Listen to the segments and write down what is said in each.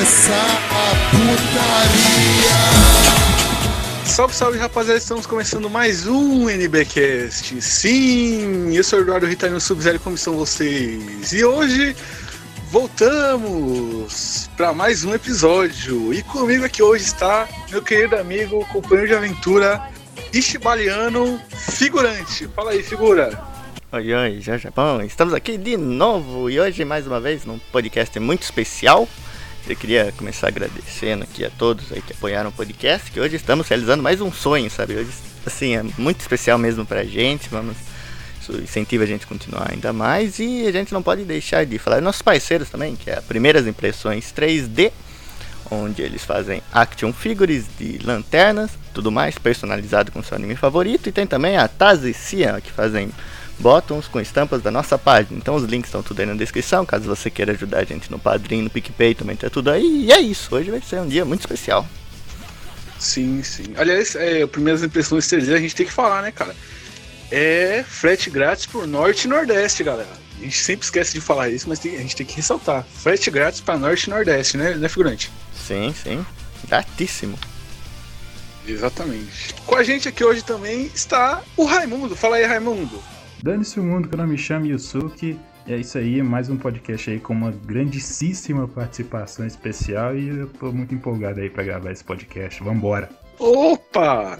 começar a putaria. Salve, salve rapaziada, estamos começando mais um NBcast. Sim, eu sou o Eduardo Ritalino Sub-Zero, como estão vocês? E hoje voltamos para mais um episódio. E comigo aqui hoje está meu querido amigo, companheiro de aventura, Ishibaliano, figurante. Fala aí, figura. Oi, oi, já Japão, estamos aqui de novo e hoje mais uma vez num podcast muito especial. Eu queria começar agradecendo aqui a todos aí que apoiaram o podcast, que hoje estamos realizando mais um sonho, sabe? Hoje, assim, é muito especial mesmo pra gente, vamos, isso incentiva a gente a continuar ainda mais e a gente não pode deixar de falar nossos parceiros também, que é a Primeiras Impressões 3D, onde eles fazem action figures de lanternas, tudo mais personalizado com seu anime favorito, e tem também a Tazi Cian, que fazem bottoms com estampas da nossa página. Então os links estão tudo aí na descrição, caso você queira ajudar a gente no Padrim, no PicPay, também tá tudo aí. E é isso, hoje vai ser um dia muito especial. Sim, sim. Aliás, é, primeiras impressões 3D a gente tem que falar, né, cara? É frete grátis por Norte e Nordeste, galera. A gente sempre esquece de falar isso, mas tem, a gente tem que ressaltar. Frete grátis para Norte e Nordeste, né, né, figurante? Sim, sim. Gratíssimo. Exatamente. Com a gente aqui hoje também está o Raimundo. Fala aí, Raimundo. Dane-se o mundo que eu não me chamo Yusuke. É isso aí, mais um podcast aí com uma grandíssima participação especial e eu tô muito empolgado aí pra gravar esse podcast. Vambora! Opa!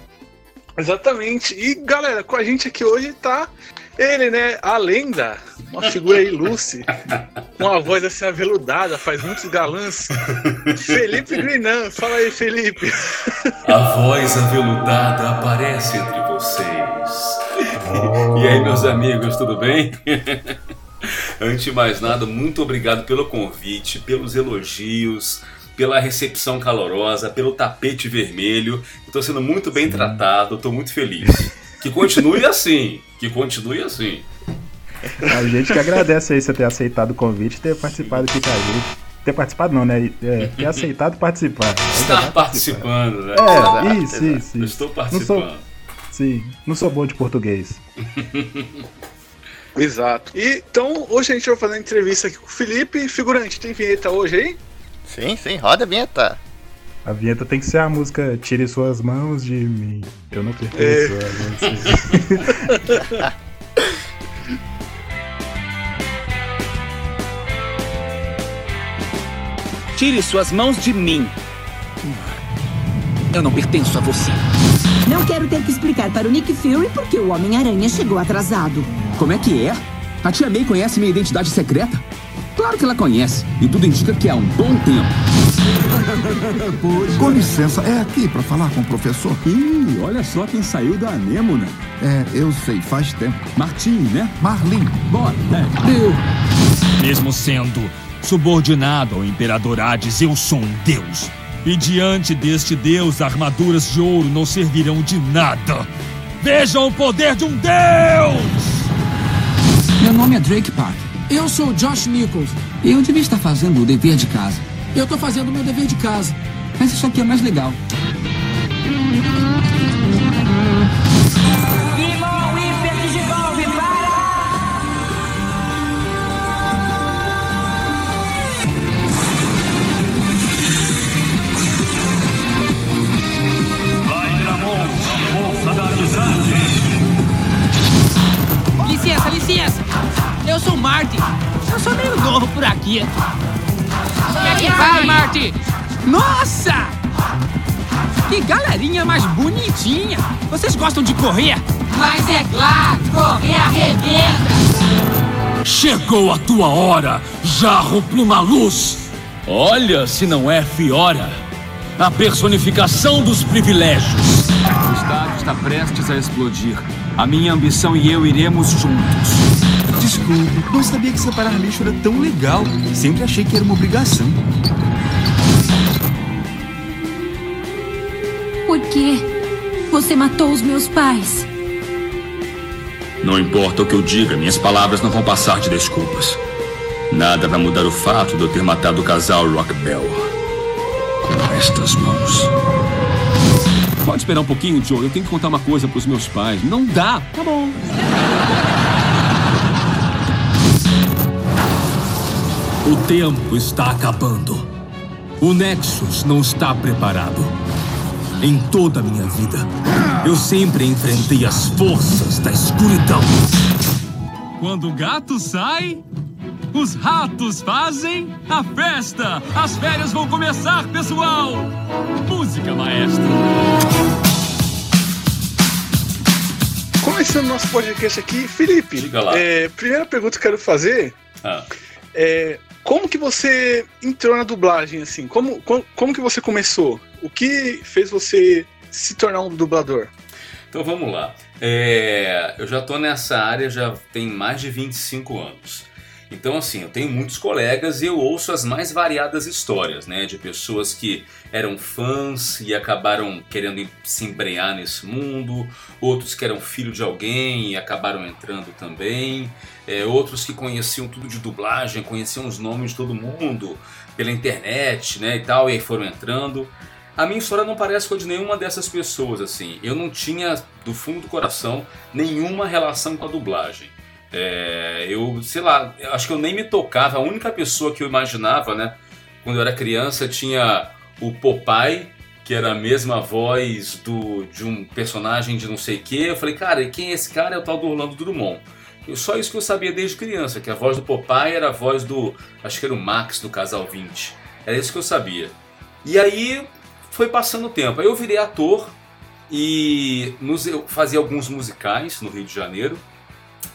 Exatamente. E galera, com a gente aqui hoje tá ele, né? A lenda, uma figura ilustre, com a voz assim aveludada, faz muitos galãs. Felipe Grinan, fala aí, Felipe. A voz aveludada aparece entre vocês. Oh. E aí, meus amigos, tudo bem? Antes de mais nada, muito obrigado pelo convite, pelos elogios, pela recepção calorosa, pelo tapete vermelho. Estou sendo muito bem tratado, estou muito feliz. Que continue assim, que continue assim. A gente que agradece aí você ter aceitado o convite e ter participado aqui com a gente. Ter participado não, né? É, ter aceitado participar. Está participando, né? É, isso, isso, Eu isso. estou Não participando. sou, sim, não sou bom de português. Exato. E, então, hoje a gente vai fazer uma entrevista aqui com o Felipe. Figurante, tem vinheta hoje aí? Sim, sim, roda a vinheta. A vinheta tem que ser a música Tire Suas Mãos de Mim. Eu não É. pertenço a você. Tire suas mãos de mim. Eu não pertenço a você. Não quero ter que explicar para o Nick Fury porque o Homem-Aranha chegou atrasado. Como é que é? A tia May conhece minha identidade secreta? Claro que ela conhece. E tudo indica que há um bom tempo. Com licença, é aqui pra falar com o professor? Ih, olha só quem saiu da Anêmona. É, eu sei, faz tempo. Martim, né? Marlin, Bora, né? Eu. Mesmo sendo subordinado ao Imperador Hades, eu sou um deus. E diante deste deus, armaduras de ouro não servirão de nada. Vejam o poder de um deus! Meu nome é Drake Park. Eu sou Josh Nichols. Eu devia estar fazendo o dever de casa. Eu tô fazendo o meu dever de casa. Mas isso aqui é mais legal. Marty. Eu sou meio novo por aqui. Como é que vai, Marty? Nossa! Que galerinha mais bonitinha. Vocês gostam de correr? Mas é claro, correr arrebenta! Chegou a tua hora, Jarro Pluma Luz! Olha se não é Fiora, a personificação dos privilégios. O estádio está prestes a explodir. A minha ambição e eu iremos juntos. Desculpe, não sabia que separar lixo era tão legal. Sempre achei que era uma obrigação. Por quê? Você matou os meus pais. Não importa o que eu diga, minhas palavras não vão passar de desculpas. Nada vai mudar o fato de eu ter matado o casal Rockbell. Com estas mãos. Pode esperar um pouquinho, Joe. Eu tenho que contar uma coisa pros meus pais. Não dá. Tá bom. O tempo está acabando. O Nexus não está preparado. Em toda a minha vida, eu sempre enfrentei as forças da escuridão. Quando o gato sai, os ratos fazem a festa. As férias vão começar, pessoal. Música, maestro. Começando nosso podcast aqui, Felipe. Diga lá. é, primeira pergunta que eu quero fazer Ah, é como que você entrou na dublagem assim? Como, como, como que você começou? O que fez você se tornar um dublador? Então vamos lá. É, eu já tô nessa área já tem mais de 25 anos. Então, assim, eu tenho muitos colegas e eu ouço as mais variadas histórias, né? De pessoas que eram fãs e acabaram querendo se embrenhar nesse mundo, outros que eram filho de alguém e acabaram entrando também, é, outros que conheciam tudo de dublagem, conheciam os nomes de todo mundo pela internet, né? E tal, e aí foram entrando. A minha história não parece com a de nenhuma dessas pessoas, assim. Eu não tinha, do fundo do coração, nenhuma relação com a dublagem. É, eu, sei lá, acho que eu nem me tocava. A única pessoa que eu imaginava, né, quando eu era criança, tinha o Popeye, que era a mesma voz do, de um personagem de não sei o que. Eu falei, cara, quem é esse cara? É o tal do Orlando Drummond. Eu, só isso que eu sabia desde criança, que a voz do Popeye era a voz do, acho que era o Max do Casal 20. Era isso que eu sabia. E aí foi passando o tempo. Aí eu virei ator e nos, eu fazia alguns musicais no Rio de Janeiro.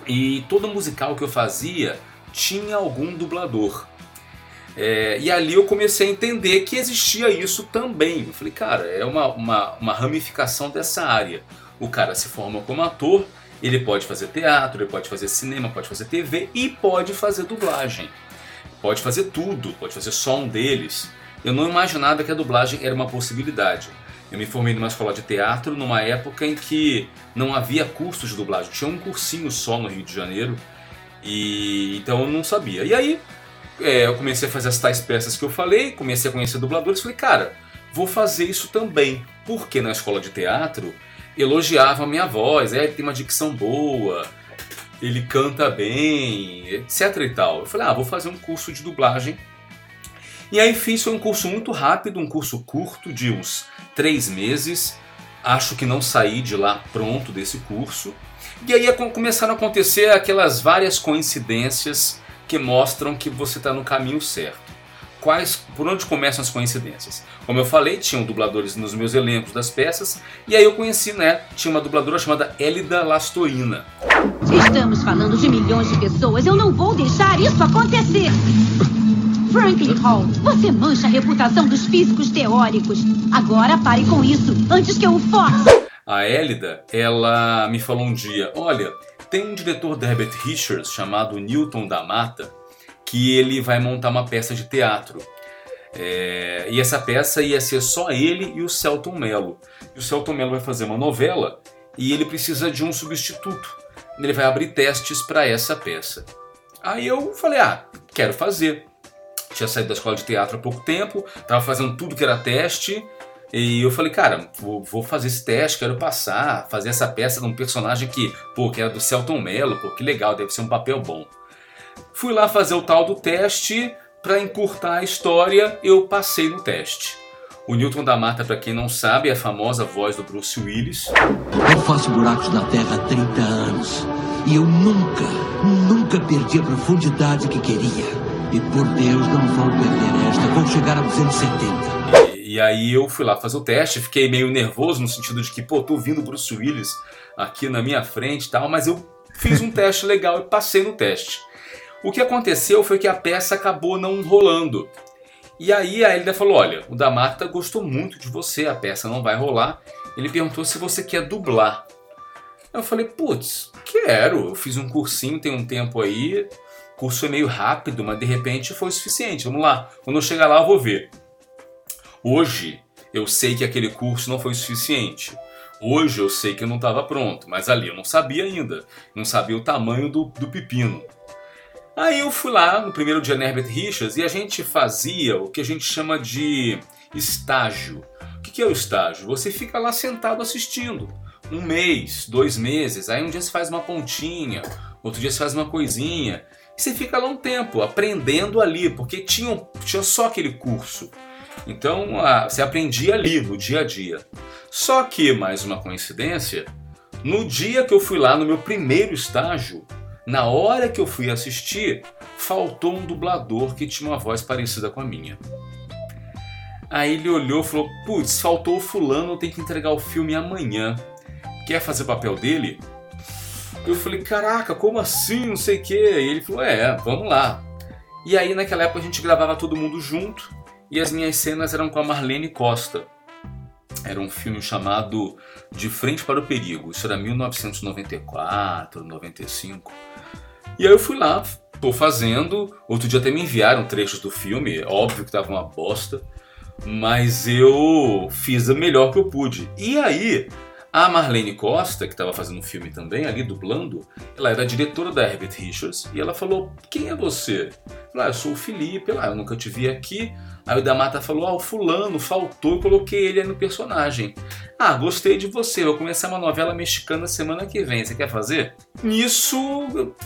E todo musical que eu fazia tinha algum dublador. É, e ali eu comecei a entender que existia isso também. Eu falei, cara, é uma, uma, uma ramificação dessa área. O cara se forma como ator, ele pode fazer teatro, ele pode fazer cinema, pode fazer TV e pode fazer dublagem. Pode fazer tudo, pode fazer só um deles. Eu não imaginava que a dublagem era uma possibilidade. Eu me formei numa escola de teatro numa época em que não havia cursos de dublagem. Tinha um cursinho só no Rio de Janeiro. E então eu não sabia. E aí é, eu comecei a fazer as tais peças que eu falei, comecei a conhecer dubladores. Falei, cara, vou fazer isso também. Porque na escola de teatro elogiavam a minha voz. É, ele tem uma dicção boa, ele canta bem, etc e tal. Eu falei, ah, vou fazer um curso de dublagem. E aí fiz, foi um curso muito rápido, um curso curto de uns três meses. Acho que não saí de lá pronto desse curso. E aí começaram a acontecer aquelas várias coincidências que mostram que você está no caminho certo. Quais, por onde começam as coincidências? Como eu falei, tinham dubladores nos meus elencos das peças, e aí eu conheci, né? Tinha uma dubladora chamada Elida Lastoina. Estamos falando de milhões de pessoas. Eu não vou deixar isso acontecer. Franklin Hall, você mancha a reputação dos físicos teóricos. Agora pare com isso, antes que eu o force. A Elida, ela me falou um dia: olha, tem um diretor da Herbert Richards chamado Newton da Mata que ele vai montar uma peça de teatro. É, e essa peça ia ser só ele e o Celton Mello. E o Celton Mello vai fazer uma novela e ele precisa de um substituto. Ele vai abrir testes para essa peça. Aí eu falei: ah, quero fazer. Tinha saído da escola de teatro há pouco tempo, estava fazendo tudo que era teste. E eu falei, cara, vou, vou, fazer esse teste, quero passar, fazer essa peça de um personagem que, pô, que era do Celton Mello, pô, que legal, deve ser um papel bom. Fui lá fazer o tal do teste, para encurtar a história, eu passei no teste. O Newton da Mata, para quem não sabe, é a famosa voz do Bruce Willis. Eu faço buracos na Terra há 30 anos e eu nunca, nunca perdi a profundidade que queria. E por Deus, não vou perder esta, vou chegar a 270. E aí eu fui lá fazer o teste, fiquei meio nervoso no sentido de que, pô, tô ouvindo o Bruce Willis aqui na minha frente e tal, mas eu fiz um teste legal e passei no teste. O que aconteceu foi que a peça acabou não rolando. E aí a Elida falou: Olha, o Damata gostou muito de você, a peça não vai rolar. Ele perguntou se você quer dublar. Eu falei: Putz, quero. Eu fiz um cursinho tem um tempo aí. O curso foi meio rápido, mas de repente foi o suficiente. Vamos lá. Quando eu chegar lá, eu vou ver. Hoje eu sei que aquele curso não foi suficiente. Hoje eu sei que eu não estava pronto, mas ali eu não sabia ainda. Não sabia o tamanho do, do pepino. Aí eu fui lá no primeiro dia na Herbert Richards e a gente fazia o que a gente chama de estágio. O que é o estágio? Você fica lá sentado assistindo. Um mês, dois meses, aí um dia você faz uma pontinha, outro dia você faz uma coisinha. E você fica lá um tempo aprendendo ali, porque tinha, tinha só aquele curso. Então a, você aprendia ali, no dia a dia. Só que, mais uma coincidência, no dia que eu fui lá no meu primeiro estágio, na hora que eu fui assistir, faltou um dublador que tinha uma voz parecida com a minha. Aí ele olhou e falou: Putz, faltou o fulano, tem que entregar o filme amanhã. Quer fazer papel dele? Eu falei: Caraca, como assim? Não sei o quê. E ele falou: É, vamos lá. E aí naquela época a gente gravava todo mundo junto e as minhas cenas eram com a Marlene Costa. Era um filme chamado De Frente para o Perigo. Isso era 1994, 95. E aí eu fui lá, tô fazendo. Outro dia até me enviaram trechos do filme. Óbvio que tava uma bosta. Mas eu fiz o melhor que eu pude. E aí, a Marlene Costa, que estava fazendo um filme também, ali dublando, ela era diretora da Herbert Richards e ela falou: Quem é você? Falei, ah, eu sou o Felipe, lá, eu nunca te vi aqui. Aí o da Mata falou: Ah, o fulano faltou, eu coloquei ele no personagem. Ah, gostei de você, vou começar uma novela mexicana semana que vem, você quer fazer? Nisso,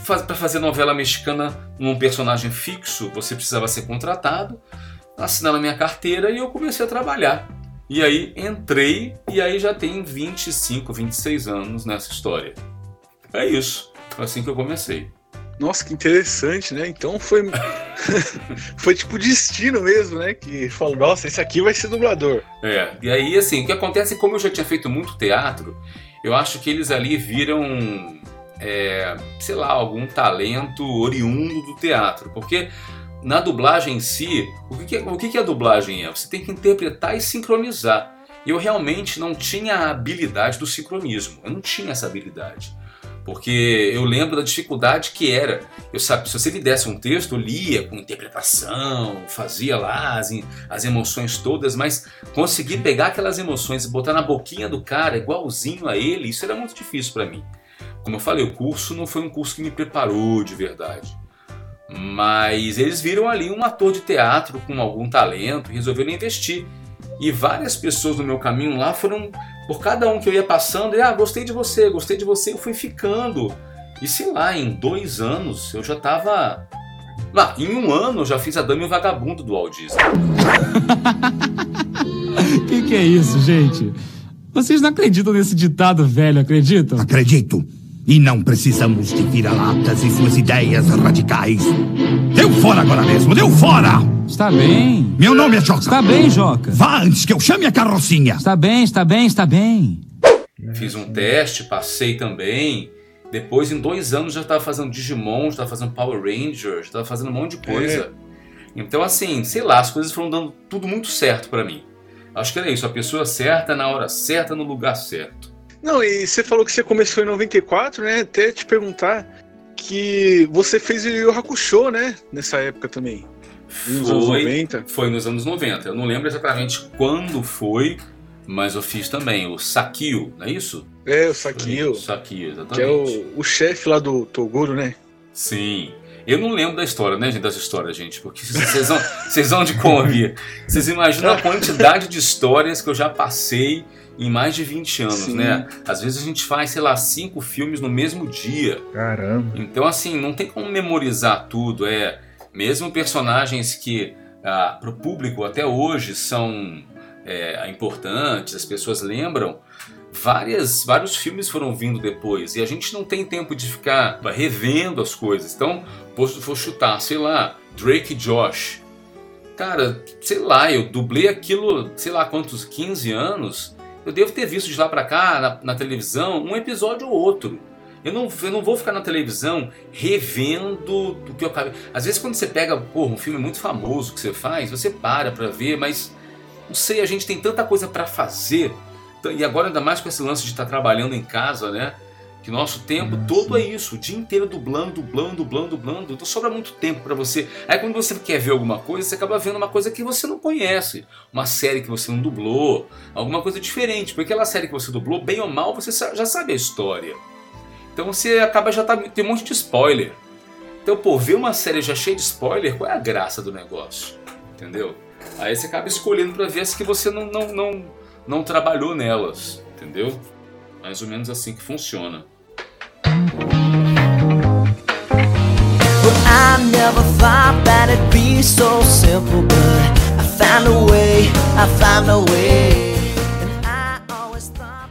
para fazer novela mexicana num personagem fixo, você precisava ser contratado, assinar a minha carteira e eu comecei a trabalhar. E aí entrei e aí já tem 25, 26 anos nessa história. É isso, foi assim que eu comecei. Nossa, que interessante, né? Então foi. foi tipo destino mesmo, né? Que falou, nossa, esse aqui vai ser dublador. É, e aí assim, o que acontece é como eu já tinha feito muito teatro, eu acho que eles ali viram, é, sei lá, algum talento oriundo do teatro. Porque na dublagem em si, o que, o que a dublagem é? Você tem que interpretar e sincronizar. Eu realmente não tinha a habilidade do sincronismo. Eu não tinha essa habilidade. Porque eu lembro da dificuldade que era. Eu sabe, se você me desse um texto, eu lia com interpretação, fazia lá as, as emoções todas, mas conseguir pegar aquelas emoções e botar na boquinha do cara igualzinho a ele, isso era muito difícil para mim. Como eu falei, o curso não foi um curso que me preparou de verdade. Mas eles viram ali um ator de teatro com algum talento e resolveram investir. E várias pessoas no meu caminho lá foram por cada um que eu ia passando, e, ah, gostei de você, gostei de você, eu fui ficando. E sei lá, em dois anos eu já tava. Lá, em um ano eu já fiz a Dama e o Vagabundo do Walt Disney. que que é isso, gente? Vocês não acreditam nesse ditado velho, acreditam? Acredito. E não precisamos de vira-latas e suas ideias radicais. Deu fora agora mesmo, deu fora! Está bem. Meu nome é Joca. Está bem, Joca. Vá antes que eu chame a carrocinha. Está bem, está bem, está bem. Fiz um teste, passei também. Depois, em dois anos, já estava fazendo Digimon, já estava fazendo Power Rangers, já estava fazendo um monte de coisa. É. Então, assim, sei lá, as coisas foram dando tudo muito certo para mim. Acho que era isso, a pessoa certa, na hora certa, no lugar certo. Não, e você falou que você começou em 94, né? Até te perguntar que você fez o Yu Hakusho, né? Nessa época também. Nos foi, anos 90? Foi nos anos 90. Eu não lembro exatamente quando foi, mas eu fiz também o Sakio, não é isso? É, o Sakio. O Sakio, exatamente. Que é o, o chefe lá do Toguro, né? Sim. Eu não lembro da história, né, gente? Das histórias, gente, porque vocês vão, vocês vão de convir. Vocês imaginam a quantidade de histórias que eu já passei em mais de 20 anos, Sim. né? Às vezes a gente faz, sei lá, cinco filmes no mesmo dia. Caramba. Então, assim, não tem como memorizar tudo. É mesmo personagens que ah, para o público até hoje são é, importantes, as pessoas lembram. Várias, vários filmes foram vindo depois e a gente não tem tempo de ficar revendo as coisas. Então, vou chutar, sei lá, Drake e Josh. Cara, sei lá, eu dublei aquilo, sei lá quantos, 15 anos. Eu devo ter visto de lá pra cá, na, na televisão, um episódio ou outro. Eu não, eu não vou ficar na televisão revendo do que eu acabei. Às vezes, quando você pega porra, um filme muito famoso que você faz, você para pra ver, mas não sei, a gente tem tanta coisa para fazer. E agora, ainda mais com esse lance de estar tá trabalhando em casa, né? Que nosso tempo uhum. todo é isso, o dia inteiro dublando, dublando, dublando, dublando. Então sobra muito tempo para você. Aí quando você quer ver alguma coisa, você acaba vendo uma coisa que você não conhece. Uma série que você não dublou, alguma coisa diferente. Porque aquela série que você dublou, bem ou mal, você já sabe a história. Então você acaba já tá, tem um monte de spoiler. Então, pô, ver uma série já cheia de spoiler, qual é a graça do negócio? Entendeu? Aí você acaba escolhendo para ver as que você não, não, não, não trabalhou nelas, entendeu? Mais ou menos assim que funciona.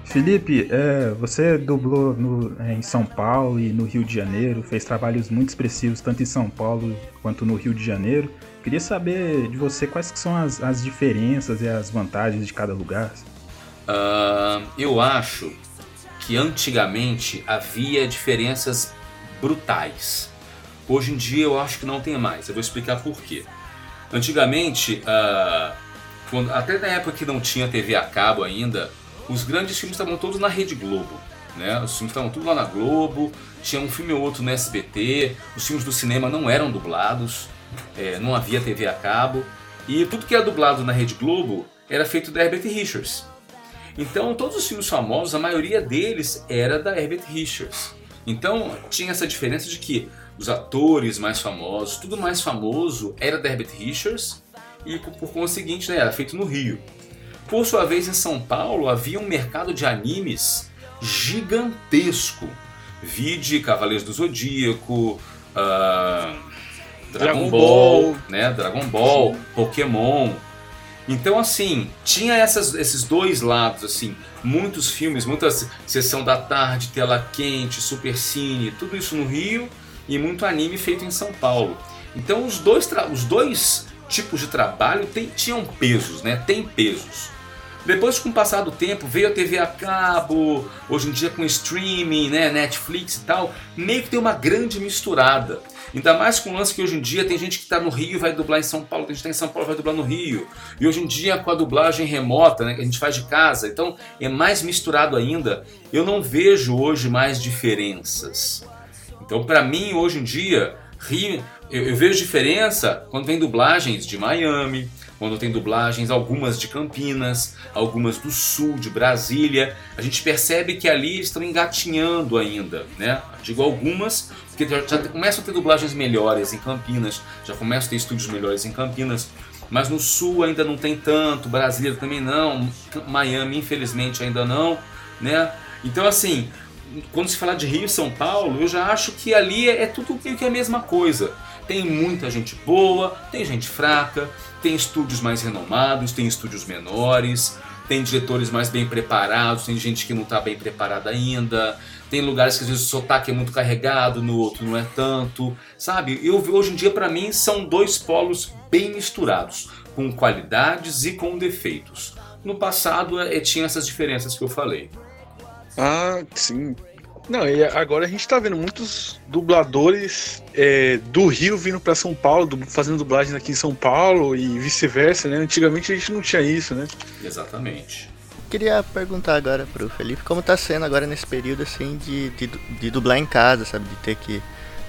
Felipe, é, você dublou no, é, em São Paulo e no Rio de Janeiro, fez trabalhos muito expressivos tanto em São Paulo quanto no Rio de Janeiro. Queria saber de você quais que são as, as diferenças e as vantagens de cada lugar. Uh, eu acho que antigamente havia diferenças brutais. Hoje em dia eu acho que não tem mais. Eu vou explicar por quê. Antigamente, uh, quando, até na época que não tinha TV a cabo ainda, os grandes filmes estavam todos na Rede Globo. Né? Os filmes estavam tudo lá na Globo, tinha um filme ou outro no SBT, os filmes do cinema não eram dublados, é, não havia TV a cabo, e tudo que era dublado na Rede Globo era feito da Herbert Richards. Então, todos os filmes famosos, a maioria deles era da Herbert Richards. Então, tinha essa diferença de que os atores mais famosos, tudo mais famoso era da Herbert Richards e, por conseguinte, né, era feito no Rio. Por sua vez, em São Paulo havia um mercado de animes gigantesco. Vide Cavaleiros do Zodíaco, uh, Dragon, Dragon Ball, Ball, né? Dragon Ball, Sim. Pokémon. Então, assim, tinha essas, esses dois lados, assim, muitos filmes, muitas sessão da tarde, tela quente, super cine, tudo isso no Rio e muito anime feito em São Paulo. Então, os dois, os dois tipos de trabalho tem, tinham pesos, né? Tem pesos. Depois, com o passar do tempo, veio a TV a cabo, hoje em dia com streaming, né, Netflix e tal, meio que tem uma grande misturada. Ainda mais com o lance que hoje em dia tem gente que está no Rio e vai dublar em São Paulo, tem gente que está em São Paulo e vai dublar no Rio. E hoje em dia com a dublagem remota, né, que a gente faz de casa, então é mais misturado ainda. Eu não vejo hoje mais diferenças. Então, para mim, hoje em dia, Rio, eu, eu vejo diferença quando vem dublagens de Miami, quando tem dublagens, algumas de Campinas, algumas do sul, de Brasília. A gente percebe que ali estão engatinhando ainda, né? Digo algumas, porque já, já começam a ter dublagens melhores em Campinas, já começam a ter estúdios melhores em Campinas, mas no sul ainda não tem tanto, Brasília também não, Miami infelizmente ainda não, né? Então assim, quando se fala de Rio e São Paulo, eu já acho que ali é, é tudo meio que a mesma coisa. Tem muita gente boa, tem gente fraca, tem estúdios mais renomados, tem estúdios menores, tem diretores mais bem preparados, tem gente que não está bem preparada ainda, tem lugares que às vezes o sotaque é muito carregado, no outro não é tanto, sabe? Eu hoje em dia para mim são dois polos bem misturados, com qualidades e com defeitos. No passado é, tinha essas diferenças que eu falei. Ah, sim. Não, e agora a gente tá vendo muitos dubladores é, do Rio vindo para São Paulo, fazendo dublagens aqui em São Paulo e vice-versa, né? Antigamente a gente não tinha isso, né? Exatamente. Queria perguntar agora pro Felipe como tá sendo agora nesse período assim de, de, de dublar em casa, sabe? De ter que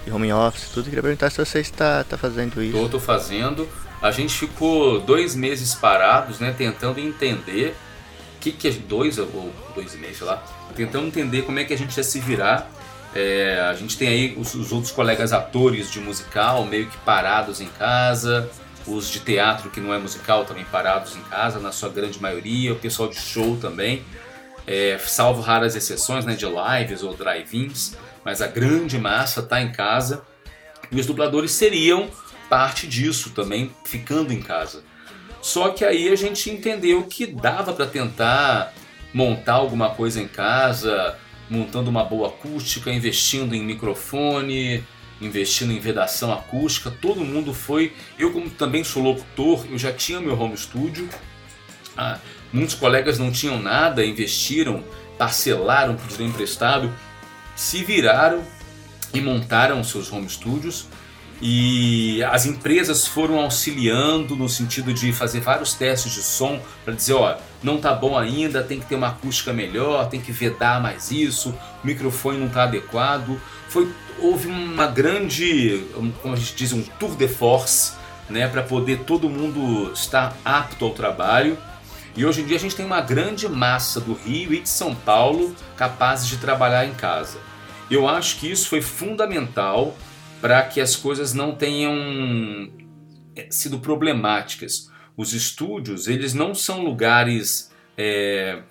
de home office tudo. Queria perguntar se você está tá fazendo isso. Tô, tô fazendo. A gente ficou dois meses parados, né? Tentando entender o que, que é dois ou dois meses, sei lá tentando entender como é que a gente ia se virar. É, a gente tem aí os, os, outros colegas atores de musical meio que parados em casa, os de teatro que não é musical também parados em casa, na sua grande maioria, o pessoal de show também, é, salvo raras exceções né, de lives ou drive-ins, mas a grande massa está em casa e os dubladores seriam parte disso também, ficando em casa. Só que aí a gente entendeu que dava para tentar montar alguma coisa em casa, montando uma boa acústica, investindo em microfone, investindo em vedação acústica. Todo mundo foi. Eu, como também sou locutor, eu já tinha meu home studio. Ah, muitos colegas não tinham nada, investiram, parcelaram, pediram emprestado, se viraram e montaram seus home studios. E as empresas foram auxiliando no sentido de fazer vários testes de som para dizer, ó, não tá bom ainda, tem que ter uma acústica melhor, tem que vedar mais isso, o microfone não tá adequado. Foi houve uma grande, como a gente diz, um tour de force, né, para poder todo mundo estar apto ao trabalho. E hoje em dia a gente tem uma grande massa do Rio e de São Paulo capazes de trabalhar em casa. Eu acho que isso foi fundamental para que as coisas não tenham é, sido problemáticas. Os estúdios, eles não são lugares é,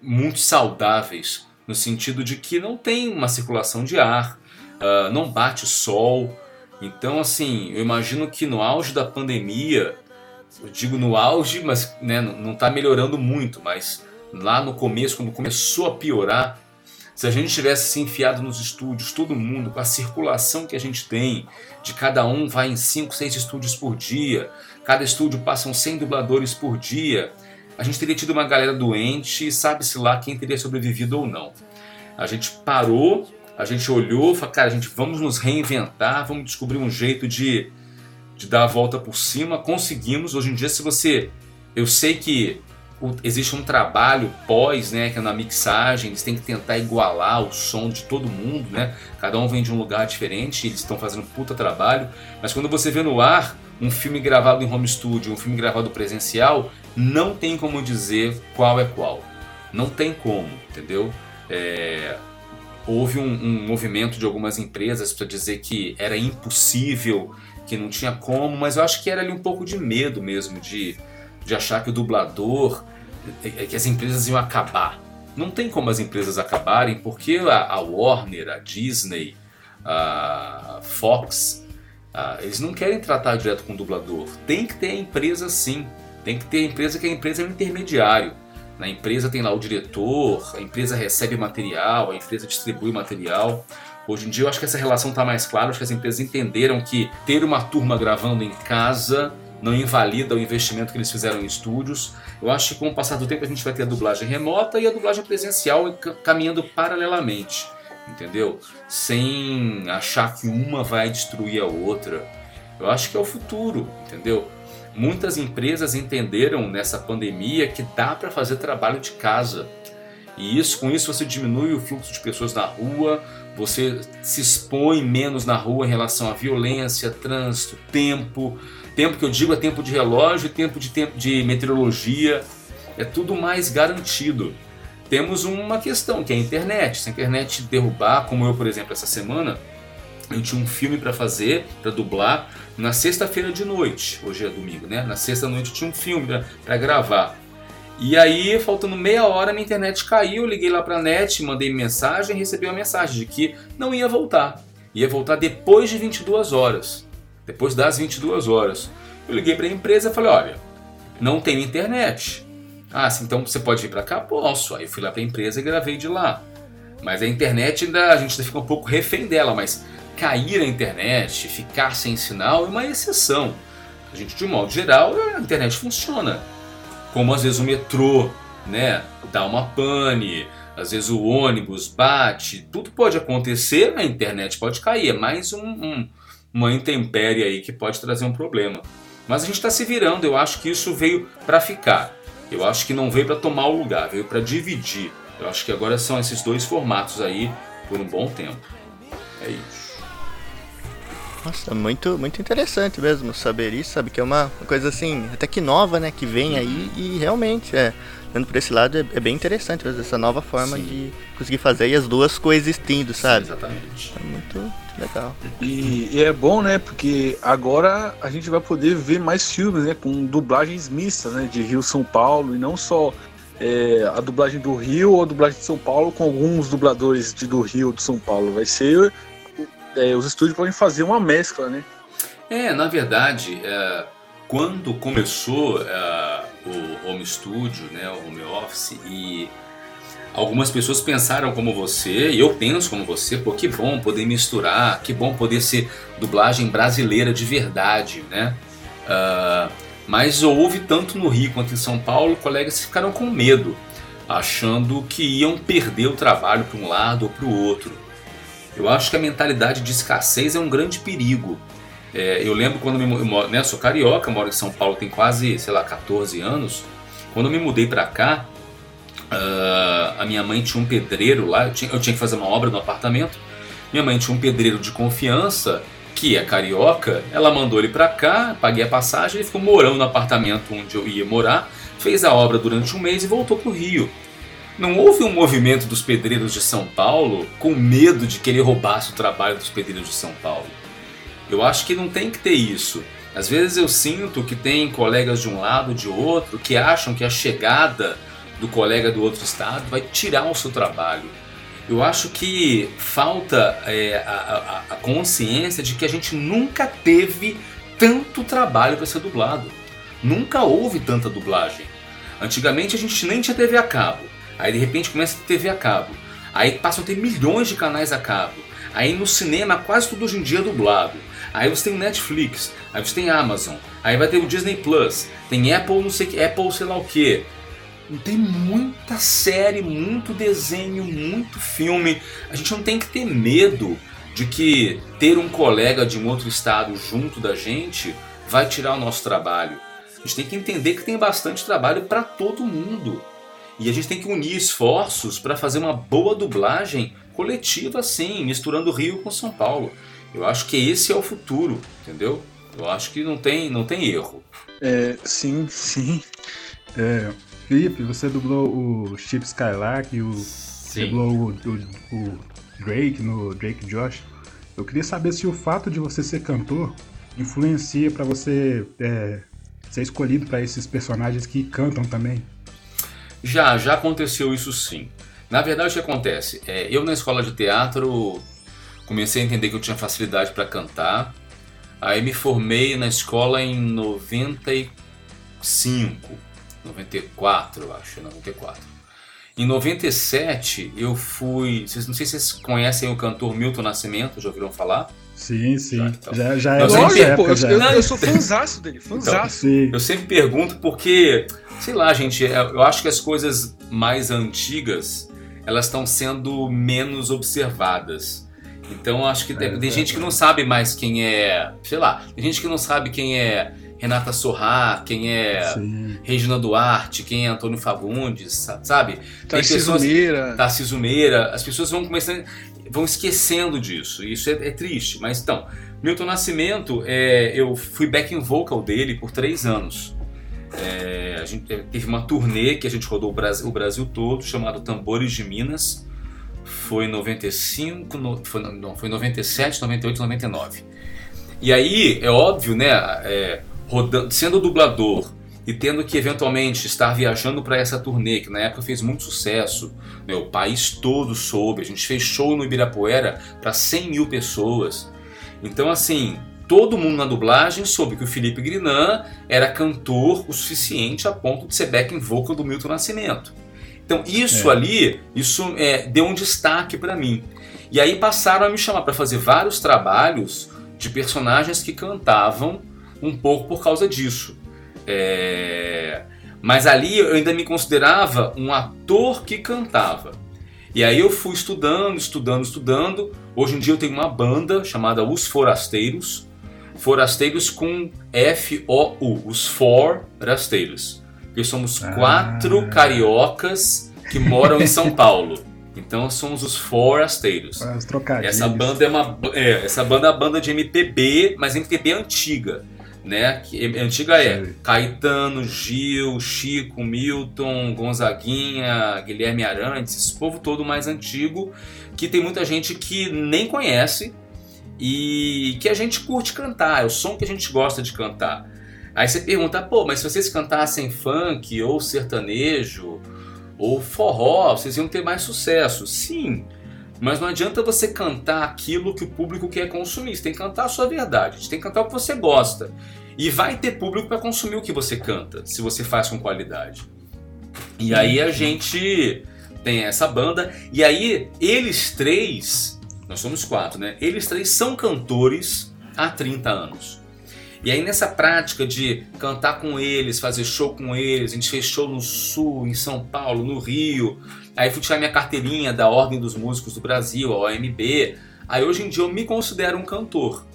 muito saudáveis, no sentido de que não tem uma circulação de ar, uh, não bate sol. Então, assim, eu imagino que no auge da pandemia, eu digo no auge, mas né, não está melhorando muito, mas lá no começo, quando começou a piorar, se a gente tivesse se enfiado nos estúdios, todo mundo, com a circulação que a gente tem, de cada um vai em 5, 6 estúdios por dia, cada estúdio passam 100 dubladores por dia, a gente teria tido uma galera doente e sabe-se lá quem teria sobrevivido ou não. A gente parou, a gente olhou, falou, cara, a gente vamos nos reinventar, vamos descobrir um jeito de, de dar a volta por cima. Conseguimos. Hoje em dia, se você. Eu sei que existe um trabalho pós, né, que é na mixagem, eles têm que tentar igualar o som de todo mundo, né? Cada um vem de um lugar diferente, eles estão fazendo puta trabalho, mas quando você vê no ar um filme gravado em home studio, um filme gravado presencial, não tem como dizer qual é qual. Não tem como, entendeu? É, houve um, um movimento de algumas empresas para dizer que era impossível, que não tinha como, mas eu acho que era ali um pouco de medo mesmo de de achar que o dublador, é, é que as empresas iam acabar. Não tem como as empresas acabarem, porque a, Warner, a Disney, a Fox, a, eles não querem tratar direto com o dublador. Tem que ter a empresa sim. Tem que ter a empresa que a empresa é um intermediário. Na empresa tem lá o diretor, a empresa recebe material, a empresa distribui material. Hoje em dia eu acho que essa relação está mais clara, acho que as empresas entenderam que ter uma turma gravando em casa não invalida o investimento que eles fizeram em estúdios. Eu acho que com o passar do tempo a gente vai ter a dublagem remota e a dublagem presencial caminhando paralelamente, entendeu? Sem achar que uma vai destruir a outra. Eu acho que é o futuro, entendeu? Muitas empresas entenderam nessa pandemia que dá para fazer trabalho de casa. E isso, com isso você diminui o fluxo de pessoas na rua, você se expõe menos na rua em relação à violência, trânsito, tempo, Tempo que eu digo é tempo de relógio, tempo de, tempo de meteorologia, é tudo mais garantido. Temos uma questão que é a internet. Se a internet derrubar, como eu, por exemplo, essa semana, eu tinha um filme para fazer, para dublar, na sexta-feira de noite. Hoje é domingo, né? Na sexta-noite eu tinha um filme para gravar. E aí, faltando meia hora, minha internet caiu. Eu liguei lá para a net, mandei mensagem recebi uma mensagem de que não ia voltar. Ia voltar depois de 22 horas depois das 22 horas. Eu liguei para a empresa e falei: olha, não tenho internet. Ah, então você pode vir para cá? Posso. Aí eu fui lá para a empresa e gravei de lá. Mas a internet ainda a gente ainda fica um pouco refém dela, mas cair a internet, ficar sem sinal é uma exceção. A gente, de um modo geral, a internet funciona. Como às vezes o metrô, né, dá uma pane, às vezes o ônibus bate, tudo pode acontecer, a internet pode cair. É mais um, um uma intempérie aí que pode trazer um problema. Mas a gente está se virando, eu acho que isso veio para ficar. Eu acho que não veio para tomar o lugar, veio para dividir. Eu acho que agora são esses dois formatos aí por um bom tempo. É isso. Nossa, muito, muito interessante mesmo saber isso, sabe? Que é uma coisa assim, até que nova, né? Que vem aí e realmente, é, vendo por esse lado, é, é bem interessante essa nova forma Sim. de conseguir fazer e as duas coexistindo, sabe? Sim, exatamente. É muito, Legal. E, e, é bom, né? Porque agora a gente vai poder ver mais filmes, né? Com dublagens mistas, né? De Rio São Paulo e não só é, a dublagem do Rio ou a dublagem de São Paulo com alguns dubladores de, do Rio de São Paulo. Vai ser. É, os estúdios podem fazer uma mescla, né? É, na verdade, é, quando começou é, o home studio, né, o home office, e Algumas pessoas pensaram como você, e eu penso como você, pô, que bom poder misturar, que bom poder ser dublagem brasileira de verdade, né? Uh, mas houve tanto no Rio quanto em São Paulo colegas ficaram com medo, achando que iam perder o trabalho para um lado ou para o outro. Eu acho que a mentalidade de escassez é um grande perigo. É, eu lembro quando eu, me, né, sou carioca, moro em São Paulo tem quase, sei lá, 14 anos. Quando eu me mudei para cá, Uh, a minha mãe tinha um pedreiro lá, eu tinha, eu tinha, que fazer uma obra no apartamento. Minha mãe tinha um pedreiro de confiança, que é carioca. Ela mandou ele pra cá, paguei a passagem, ele ficou morando no apartamento onde eu ia morar, fez a obra durante um mês e voltou pro Rio. Não houve um movimento dos pedreiros de São Paulo com medo de que ele roubasse o trabalho dos pedreiros de São Paulo. Eu acho que não tem que ter isso. Às vezes eu sinto que tem colegas de um lado, de outro, que acham que a chegada do colega do outro estado vai tirar o seu trabalho. Eu acho que falta é, a, a, a, consciência de que a gente nunca teve tanto trabalho para ser dublado. Nunca houve tanta dublagem. Antigamente a gente nem tinha TV a cabo. Aí de repente começa a TV a cabo. Aí passam a ter milhões de canais a cabo. Aí no cinema quase tudo hoje em dia é dublado. Aí você tem o Netflix, aí você tem Amazon, aí vai ter o Disney Plus, tem Apple não sei que, Apple sei lá o que. Tem muita série, muito desenho, muito filme. A gente não tem que ter medo de que ter um colega de um outro estado junto da gente vai tirar o nosso trabalho. A gente tem que entender que tem bastante trabalho para todo mundo. E a gente tem que unir esforços para fazer uma boa dublagem coletiva, assim, misturando Rio com São Paulo. Eu acho que esse é o futuro, entendeu? Eu acho que não tem, não tem erro. É, sim, sim. É, Felipe, você dublou o Chip Skylark e o, dublou o, o, o Drake no Drake Josh. Eu queria saber se o fato de você ser cantor influencia para você é, ser escolhido para esses personagens que cantam também. Já, já aconteceu isso sim. Na verdade, o que acontece? É, eu na escola de teatro comecei a entender que eu tinha facilidade para cantar. Aí me formei na escola em 95, 94, eu acho, 94. Em 97 eu fui. Não sei se vocês conhecem o cantor Milton Nascimento, já ouviram falar? Sim, sim. Já, então. já, já é Eu época, Pô, já. eu, eu sou fãzaço dele, fãzaço. Eu sempre pergunto porque, sei lá, gente, é- eu acho que as coisas mais antigas elas estão sendo menos observadas. Então eu acho que tem, tem gente que não sabe mais quem é, sei lá, tem gente que não sabe quem é Renata Sorrá, quem é Regina Duarte, quem é Antônio Fagundes, sa- sabe? Tarcísio Meira. Tarcísio Meira, as pessoas vão começando, vão esquecendo disso. Isso é, é triste. Mas então, Milton Nascimento, é, eu fui backing vocal dele por três anos. É, a gente teve uma turnê que a gente rodou o Brasil, o Brasil todo, chamado Tambores de Minas. Foi em 95, no, foi, não, foi em 97, 98, 99. E aí, é óbvio, né? é, rodando, sendo dublador e tendo que eventualmente estar viajando para essa turnê, que na época fez muito sucesso, né, o país todo soube, a gente fez show no Ibirapuera para 100 mil pessoas. Então, assim, todo mundo na dublagem soube que o Felipe Grinan era cantor o suficiente a ponto de ser backing vocal do Milton Nascimento. Então, isso É. ali, isso é, deu um destaque para mim. E aí passaram a me chamar para fazer vários trabalhos de personagens que cantavam um pouco por causa disso. É, Mas ali eu ainda me considerava um ator que cantava. E aí eu fui estudando, estudando, estudando. Hoje em dia eu tenho uma banda chamada Os Forasteiros. Forasteiros com F-O-U, os Forasteiros. Porque somos quatro cariocas que moram em São Paulo. Então somos os Forasteiros. Os trocadilhos. Essa banda é uma é, essa banda é uma banda de MPB, mas MPB antiga, né? Que é- antiga é Caetano, Gil, Chico, Milton, Gonzaguinha, Guilherme Arantes, esse povo todo mais antigo que tem muita gente que nem conhece e que a gente curte cantar, é o som que a gente gosta de cantar. Aí você pergunta, pô, mas se vocês cantassem funk ou sertanejo ou forró, vocês iam ter mais sucesso. Sim, mas não adianta você cantar aquilo que o público quer consumir. Você tem que cantar a sua verdade. Você tem que cantar o que você gosta. E vai ter público para consumir o que você canta, se você faz com qualidade. E aí a gente tem essa banda. E aí eles três, nós somos quatro, né? Eles três são cantores há 30 anos. E aí nessa prática de cantar com eles, fazer show com eles, a gente fez show no Sul, em São Paulo, no Rio. Aí fui tirar minha carteirinha da Ordem dos Músicos do Brasil, a OMB. Aí hoje em dia eu me considero um cantor.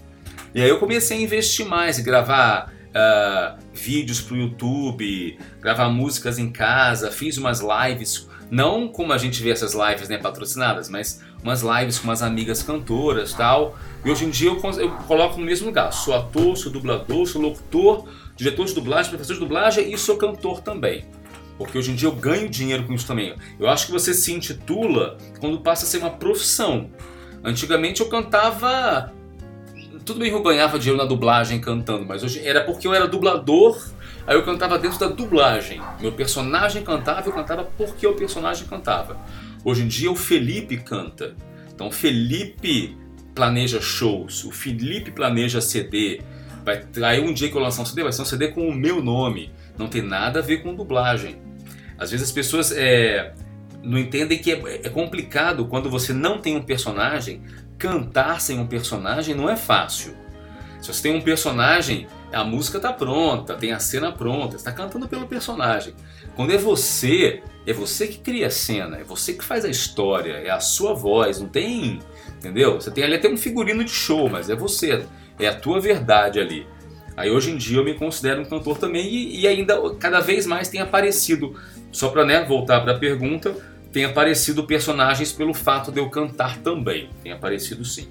E aí eu comecei a investir mais, gravar ah, vídeos pro YouTube, gravar músicas em casa, fiz umas lives, não como a gente vê essas lives né, patrocinadas, mas umas lives com umas amigas cantoras tal. E hoje em dia eu, eu coloco no mesmo lugar. Sou ator, sou dublador, sou locutor, diretor de dublagem, professor de dublagem e sou cantor também. Porque hoje em dia eu ganho dinheiro com isso também. Eu acho que você se intitula quando passa a ser uma profissão. Antigamente eu cantava. Tudo bem que eu ganhava dinheiro na dublagem cantando, mas hoje era porque eu era dublador, aí eu cantava dentro da dublagem. Meu personagem cantava, eu cantava porque o personagem cantava. Hoje em dia o Felipe canta. Então o Felipe planeja shows, o Felipe planeja CD, Vai, aí um dia que eu lançar um CD, vai ser um CD com o meu nome. Não tem nada a ver com dublagem. Às vezes as pessoas é, não entendem que é, é complicado quando você não tem um personagem. Cantar sem um personagem não é fácil. Se você tem um personagem, a música tá pronta, tem a cena pronta, está cantando pelo personagem. Quando é você, é você que cria a cena, é você que faz a história, é a sua voz, não tem, entendeu? Você tem ali até um figurino de show, mas é você, é a tua verdade ali. Aí hoje em dia eu me considero um cantor também e, e ainda cada vez mais tem aparecido, só para né, voltar para a pergunta, tem aparecido personagens pelo fato de eu cantar também. Tem aparecido sim.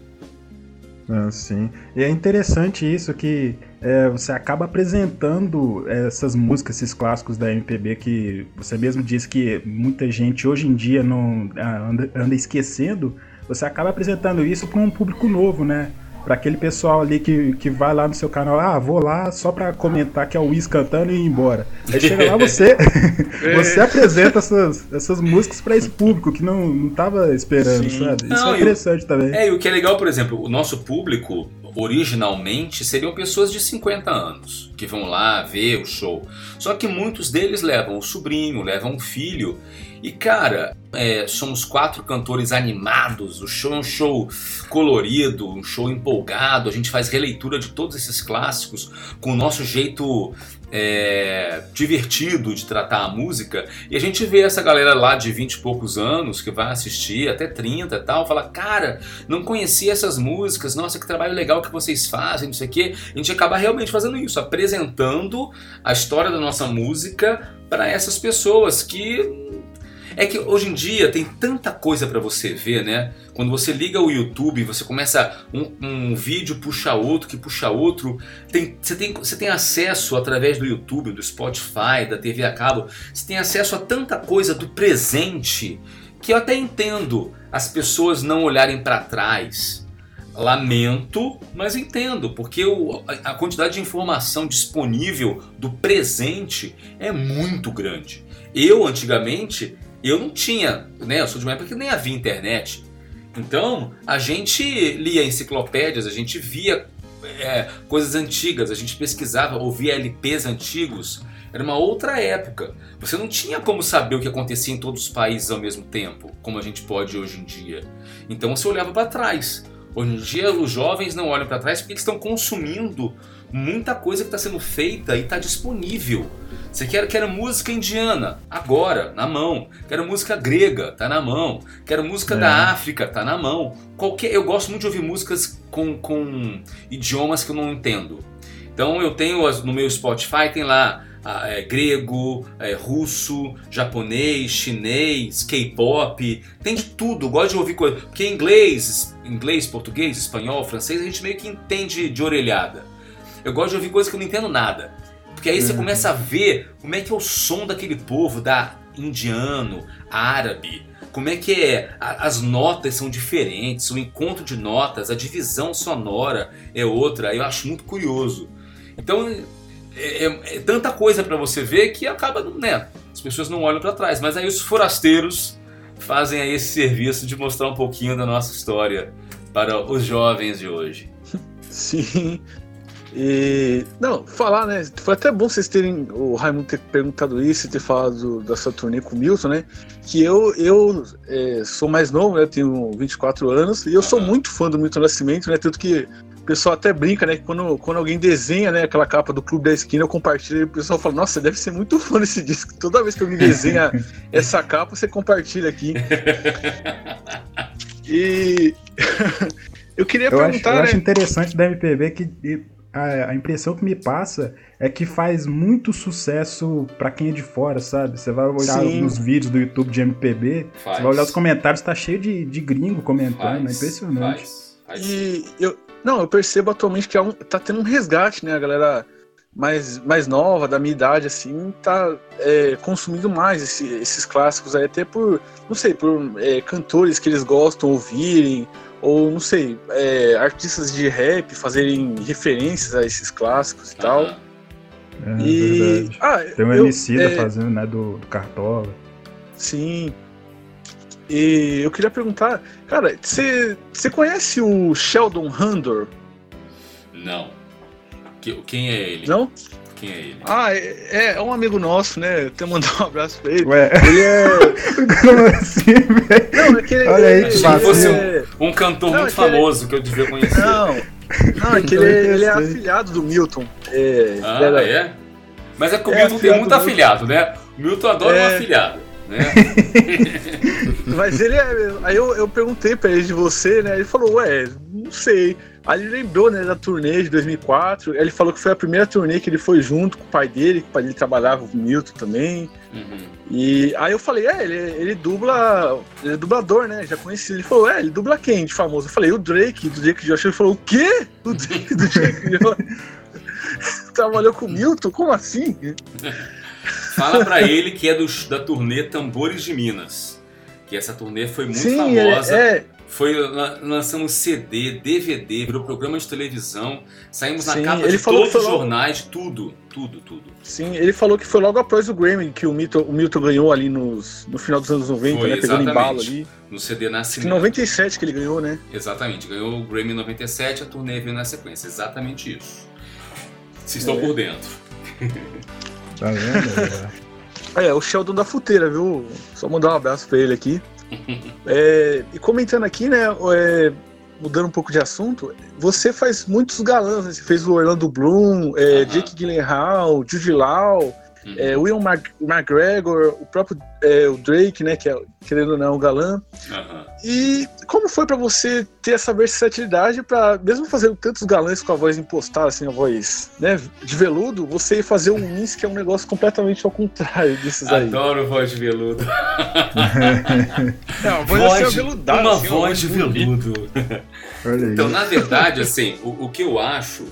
Ah, sim. E é interessante isso que é, você acaba apresentando essas músicas, esses clássicos da MPB que você mesmo disse que muita gente hoje em dia não ah, anda, anda esquecendo. Você acaba apresentando isso para um público novo, né? Para aquele pessoal ali que, que vai lá no seu canal, ah, vou lá só para comentar que é o Wiz cantando e ir embora. Aí chega lá você, você apresenta essas, essas músicas para esse público que não, não tava esperando, Sim. sabe? Isso Não, é e o- interessante também. É, e o que é legal, por exemplo, o nosso público originalmente seriam pessoas de 50 anos que vão lá ver o show. Só que muitos deles levam o sobrinho, levam o filho. E cara, é, somos quatro cantores animados. O show é um show colorido, um show empolgado. A gente faz releitura de todos esses clássicos com o nosso jeito é, divertido de tratar a música. E a gente vê essa galera lá de 20 e poucos anos que vai assistir, até 30 e tal, fala: Cara, não conhecia essas músicas, nossa, que trabalho legal que vocês fazem, não sei o quê. A gente acaba realmente fazendo isso, apresentando a história da nossa música para essas pessoas que. É que hoje em dia tem tanta coisa para você ver, né? Quando você liga o YouTube, você começa um, um vídeo puxa outro, que puxa outro. Tem, você, tem, você tem acesso através do YouTube, do Spotify, da TV a cabo. Você tem acesso a tanta coisa do presente que eu até entendo as pessoas não olharem para trás. Lamento, mas entendo, porque o- a a quantidade de informação disponível do presente é muito grande. Eu, antigamente, eu não tinha, né? Eu sou de uma época que nem havia internet. Então, a gente lia enciclopédias, a gente via é, coisas antigas, a gente pesquisava, ouvia LPs antigos. Era uma outra época. Você não tinha como saber o que acontecia em todos os países ao mesmo tempo, como a gente pode hoje em dia. Então você olhava para trás. Hoje em dia os jovens não olham para trás porque eles estão consumindo muita coisa que está sendo feita e está disponível. Você quer, quer música indiana, agora, na mão. Quero música grega, tá na mão. Quero música É. da África, tá na mão. Qualquer, eu gosto muito de ouvir músicas com, com idiomas que eu não entendo. Então eu tenho as- no meu Spotify, tem lá é, grego, é, russo, japonês, chinês, K-pop, tem de tudo. Gosto de ouvir coisa. Porque inglês, inglês, português, espanhol, francês, a gente meio que entende de orelhada. Eu gosto de ouvir coisas que eu não entendo nada. Porque aí você Uhum. começa a ver como é que é o som daquele povo, da indiano, árabe. Como é que é? As notas são diferentes, o encontro de notas, a divisão sonora é outra. Eu acho muito curioso. Então é, é- é tanta coisa para você ver que acaba, né? As pessoas não olham para trás. Mas aí os forasteiros fazem aí esse serviço de mostrar um pouquinho da nossa história para os jovens de hoje. Sim. E. Não, falar, né? Foi até bom vocês terem. O Raimundo ter perguntado isso e ter falado da sua turnê com o Milton, né? Que eu, eu é, sou mais novo, né? Tenho 24 anos e eu sou muito fã do Milton Nascimento, né? Tanto que o pessoal até brinca, né? que Quando, quando alguém desenha, né? Aquela capa do Clube da Esquina, eu compartilho e o pessoal fala: Nossa, deve ser muito fã desse disco. Toda vez que alguém desenha essa capa, você compartilha aqui. E. eu queria Eu acho, perguntar, eu né? acho interessante da MPB que a, a impressão que me passa é que faz muito sucesso pra quem é de fora, sabe? Você vai olhar Sim. nos vídeos do YouTube de MPB, Faz. você vai olhar os comentários, tá cheio de, de gringo comentando, é impressionante. E eu, não, eu percebo atualmente que há um- tá tendo um resgate, né? A galera mais, mais nova, da minha idade, assim, tá é, consumindo mais esse- esses clássicos aí, até por, não sei, por é, cantores que eles gostam ouvirem, ou não sei, é, artistas de rap fazerem referências a esses clássicos e tal. É, E- verdade. ah, Tem um Emicida é- fazendo, né, do, do Cartola. Sim. E eu queria perguntar, cara, você você conhece o Sheldon Handor? Não. Que- quem é ele? Não? Quem é ele? Ah, é, é um amigo nosso, né? Até mandar um abraço pra ele. Ué. Ele é. Como assim, velho? Não, é que ele, Olha aí, ele, que Achei que fosse é- um, um cantor Não, muito é que ele- famoso que eu devia conhecer. Não, não, é que ele, ele é afilhado do Milton. É, Ah, era- é? Mas é que o É, Milton tem muito do afilhado, né? O Milton adora um É. afilhado, né? Mas ele é. Aí eu, eu perguntei pra ele de você, né? Ele falou, ué, não sei. Aí ele lembrou, né, da turnê de 2004. Ele falou que foi a primeira turnê que ele foi junto com o pai dele, que o pai dele trabalhava com o Milton também. Uhum. E aí eu falei, é, ele, ele dubla. Ele é dublador, né? Já conheci. Ele falou, é, ele dubla quem de famoso? Eu falei, o Drake, do Drake Josh. Ele falou, o quê? O Drake do Drake Josh. Trabalhou com o Milton? Como assim? Fala pra ele que é do, da turnê Tambores de Minas. Que essa turnê foi muito Sim, famosa. é- é. Foi, lan- lançamos CD, DVD, virou programa de televisão. Saímos na Sim, capa ele de falou todos os logo- jornais, tudo, tudo, tudo. Sim, ele falou que foi logo após o Grammy que o Milton, o Milton ganhou ali nos, no final dos anos 90, Foi, né? Pegando embalo ali. No CD Nascimento. em 97 que ele ganhou, né? Exatamente, ganhou o Grammy em 97, a turnê veio na sequência. Exatamente isso. Se estão É. por dentro. Tá vendo? É, o Sheldon da Futeira, viu? Só mandar um abraço pra ele aqui. É, e comentando aqui, né? é, mudando um pouco de assunto, você faz muitos galãs, né? Você fez o Orlando Bloom, é, Jake Gyllenhaal, Jude Law, é, Will Mac- McGregor, o próprio é, o Drake, né? Que é, querendo ou não, o galã. Aham. E como foi pra você ter essa versatilidade pra, mesmo fazendo tantos galãs com a voz impostada, assim, a voz, né, de veludo, você fazer um Wins que é um negócio completamente ao contrário desses aí. Adoro voz de veludo. Não, a voz assim, aveludada, uma assim, uma voz de voz veludo. Então, na verdade, assim, o, o que eu acho,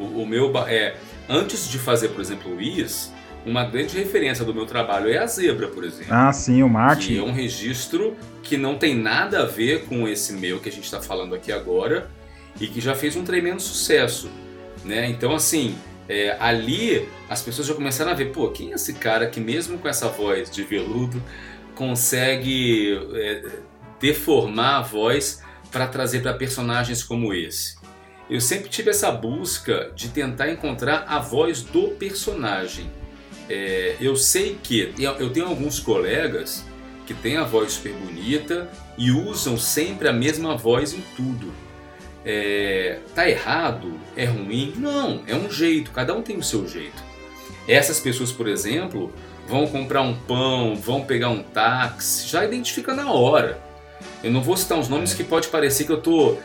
o, o meu é antes de fazer, por exemplo, o IS, uma grande referência do meu trabalho é a zebra, por exemplo. Ah, sim, o Que Martin. é um registro que não tem nada a ver com esse meu que a gente está falando aqui agora e que já fez um tremendo sucesso, né? Então assim, é, ali as pessoas já começaram a ver, pô, quem é esse cara que mesmo com essa voz de veludo consegue é, deformar a voz para trazer para personagens como esse? Eu sempre tive essa busca de tentar encontrar a voz do personagem. É, eu sei que eu tenho alguns colegas que têm a voz super bonita e usam sempre a mesma voz em tudo. É, tá errado? É ruim? Não, é um jeito, cada um tem o seu jeito. Essas pessoas, por exemplo, vão comprar um pão, vão pegar um táxi, já identifica na hora. Eu não vou citar uns nomes que pode parecer que eu estou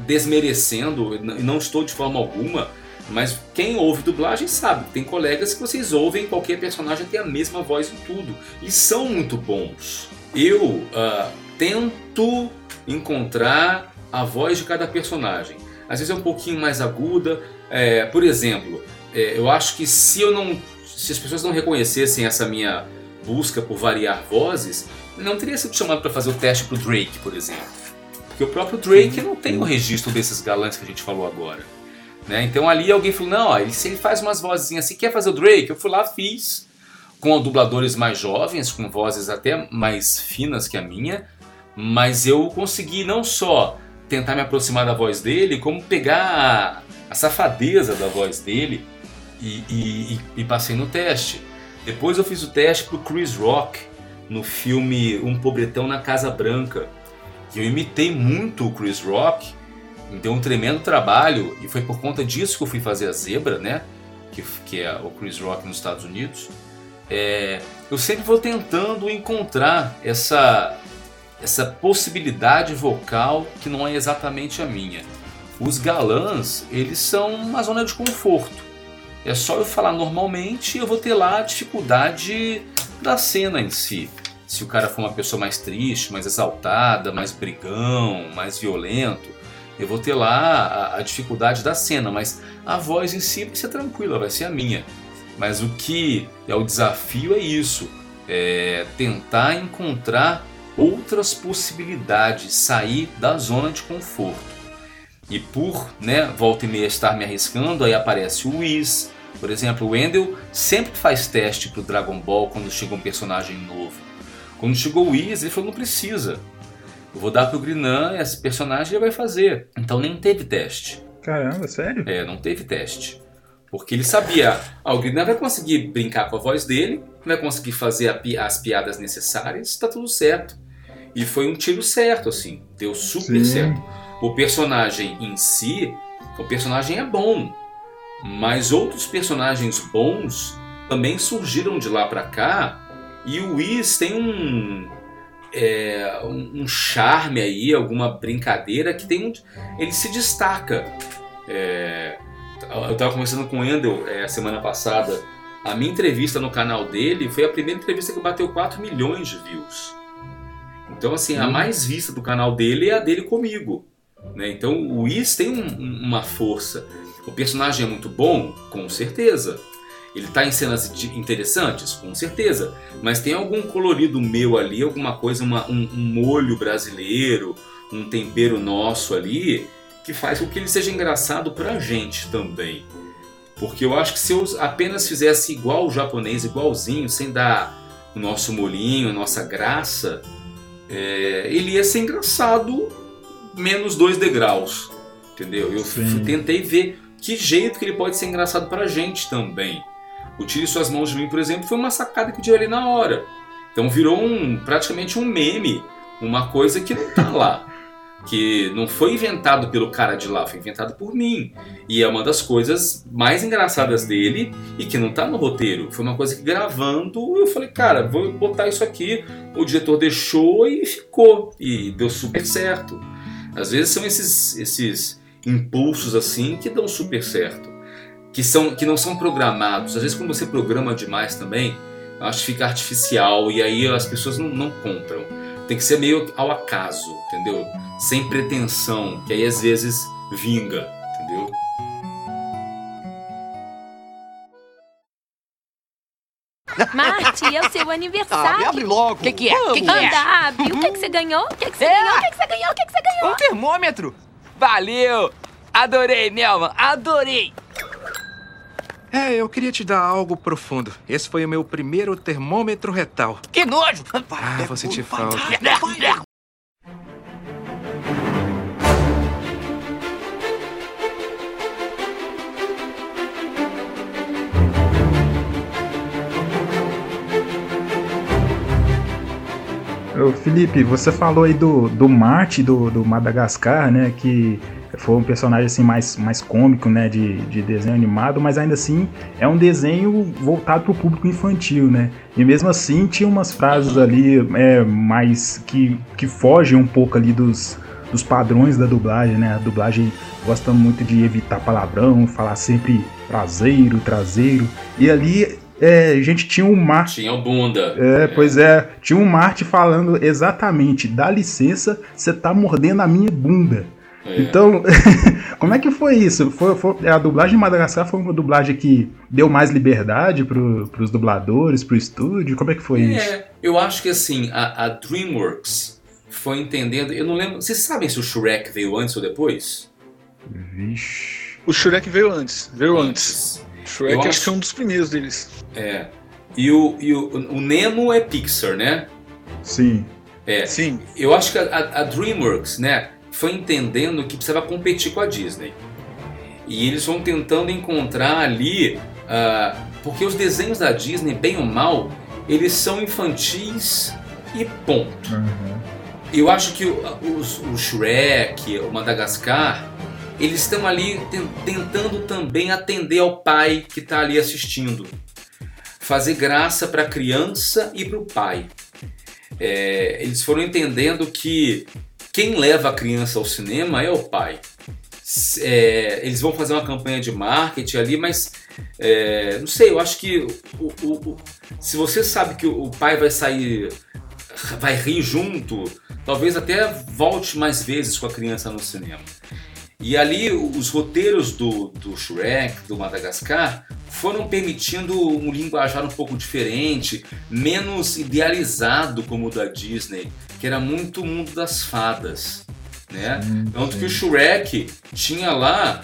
desmerecendo, e não estou de forma alguma, mas quem ouve dublagem sabe. Tem colegas que vocês ouvem qualquer personagem tem a mesma voz em tudo. E são muito bons. Eu ah, tento encontrar a voz de cada personagem. Às vezes é um pouquinho mais aguda. É, por exemplo, é, eu acho que se eu não. Se as pessoas não reconhecessem essa minha busca por variar vozes, não teria sido chamado para fazer o teste pro Drake, por exemplo. Porque o próprio Drake não tem o registro desses galãs que a gente falou agora. Né? Então ali alguém falou, não, ó, se ele faz umas vozinhas assim, quer fazer o Drake? Eu fui lá, fiz, com dubladores mais jovens, com vozes até mais finas que a minha, mas eu consegui não só tentar me aproximar da voz dele, como pegar a, a safadeza da voz dele e, e- e- e passei no teste. Depois eu fiz o teste pro Chris Rock, no filme Um Pobretão na Casa Branca, que eu imitei muito o Chris Rock, me deu um tremendo trabalho e foi por conta disso que eu fui fazer a Zebra, né? Que, que é o Chris Rock nos Estados Unidos. É, eu sempre vou tentando encontrar essa, essa possibilidade vocal que não é exatamente a minha. Os galãs, eles são uma zona de conforto. É só eu falar normalmente e eu vou ter lá a dificuldade da cena em si. Se o cara for uma pessoa mais triste, mais exaltada, mais brigão, mais violento, eu vou ter lá a, a dificuldade da cena, mas a voz em si vai ser tranquila, vai ser a minha. Mas o que é o desafio é isso: é tentar encontrar outras possibilidades, sair da zona de conforto. E por, né, volta e meia estar me arriscando, aí aparece o Whis. Por exemplo, o Wendell sempre faz teste pro Dragon Ball quando chega um personagem novo. Quando chegou o Whis, ele falou, não precisa. Eu vou dar pro Grinan, esse personagem ele vai fazer. Então nem teve teste. Caramba, sério? É, não teve teste. Porque ele sabia, ah, o não vai conseguir brincar com a voz dele, vai conseguir fazer pi- as piadas necessárias, tá tudo certo. E foi um tiro certo, assim, deu super Sim. certo. O personagem em si, o personagem é bom, mas outros personagens bons também surgiram de lá pra cá, e o Whis tem um, é, um um charme aí, alguma brincadeira que tem um, ele se destaca. É, eu estava conversando com o Endel é, semana passada. A minha entrevista no canal dele foi a primeira entrevista que bateu 4 milhões de views. Então, assim, a mais vista do canal dele é a dele comigo. né? Então, o Whis tem um- um- uma força. O personagem é muito bom? Com certeza. Ele está em cenas de- interessantes? Com certeza. Mas tem algum colorido meu ali, alguma coisa, uma- um, um molho brasileiro, um tempero nosso ali, que faz com que ele seja engraçado pra gente também. Porque eu acho que se eu apenas fizesse igual o japonês, igualzinho, sem dar o nosso molinho, a nossa graça, é, ele ia ser engraçado menos dois degraus. Entendeu? Eu Sim. tentei ver que jeito que ele pode ser engraçado pra gente também. O Tire Suas Mãos de Mim, por exemplo, foi uma sacada que eu tive ali na hora. Então virou um, praticamente um meme, uma coisa que não tá lá. Que não foi inventado pelo cara de lá, foi inventado por mim. E é uma das coisas mais engraçadas dele e que não tá no roteiro. Foi uma coisa que gravando eu falei, cara, vou botar isso aqui. O diretor deixou e ficou. E deu super certo. Às vezes são esses, esses impulsos assim que dão super certo. Que, são, que não são programados. Às vezes quando você programa demais também, eu acho que fica artificial e aí as pessoas não, não compram. Tem que ser meio ao acaso, entendeu? Sem pretensão, que aí às vezes vinga, entendeu? Marte, é o seu aniversário. Ah, abre logo. O que, que é? Vamos. Que que é? Anda, abre. O que, que você ganhou? O que, que você ganhou? O que, que você ganhou? O que, que você ganhou? Um termômetro! Valeu! Adorei, Nelman, adorei! É, eu queria te dar algo profundo. Esse foi o meu primeiro termômetro retal. Que nojo! Ah, vou sentir falta. Ô, Felipe, você falou aí do, do Marte, do, do Madagascar, né? Que foi um personagem assim mais, mais cômico, né? De, de desenho animado, mas ainda assim é um desenho voltado para o público infantil, né? E mesmo assim tinha umas frases ali é, mais que, que fogem um pouco ali dos, dos padrões da dublagem, né? A dublagem gosta muito de evitar palavrão, falar sempre traseiro, traseiro. E ali é, a gente tinha um Marte. Tinha o bunda. É, pois é. Tinha um Marte falando exatamente: dá licença, você tá mordendo a minha bunda. É. Então, como é que foi isso? Foi, foi- a dublagem de Madagascar foi uma dublagem que deu mais liberdade pro, pros dubladores, pro estúdio? Como é que foi isso? É, eu acho que assim, a, a DreamWorks foi entendendo. Eu não lembro. Vocês sabem se o Shrek veio antes ou depois? Vixe. O Shrek veio antes. Veio antes. Shrek Eu acho acho- que é um dos primeiros deles. É. E o, e o, o Nemo é Pixar, né? Sim. É. Sim. Eu acho que a, a DreamWorks, né, foi entendendo que precisava competir com a Disney. E eles vão tentando encontrar ali. ah, porque os desenhos da Disney, bem ou mal, eles são infantis e ponto. Eu acho que o, os- o Shrek, o Madagascar, eles estão ali ten- tentando também atender ao pai que está ali assistindo. Fazer graça para a criança e para o pai. É, eles foram entendendo que quem leva a criança ao cinema é o pai. É, eles vão fazer uma campanha de marketing ali, mas é, não sei, eu acho que o- o- o- se você sabe que o, o pai vai sair, vai rir junto, talvez até volte mais vezes com a criança no cinema. E ali os roteiros do, do Shrek, do Madagascar, foram permitindo um linguajar um pouco diferente, menos idealizado como o da Disney, que era muito o mundo das fadas. Né? Tanto que o Shrek tinha lá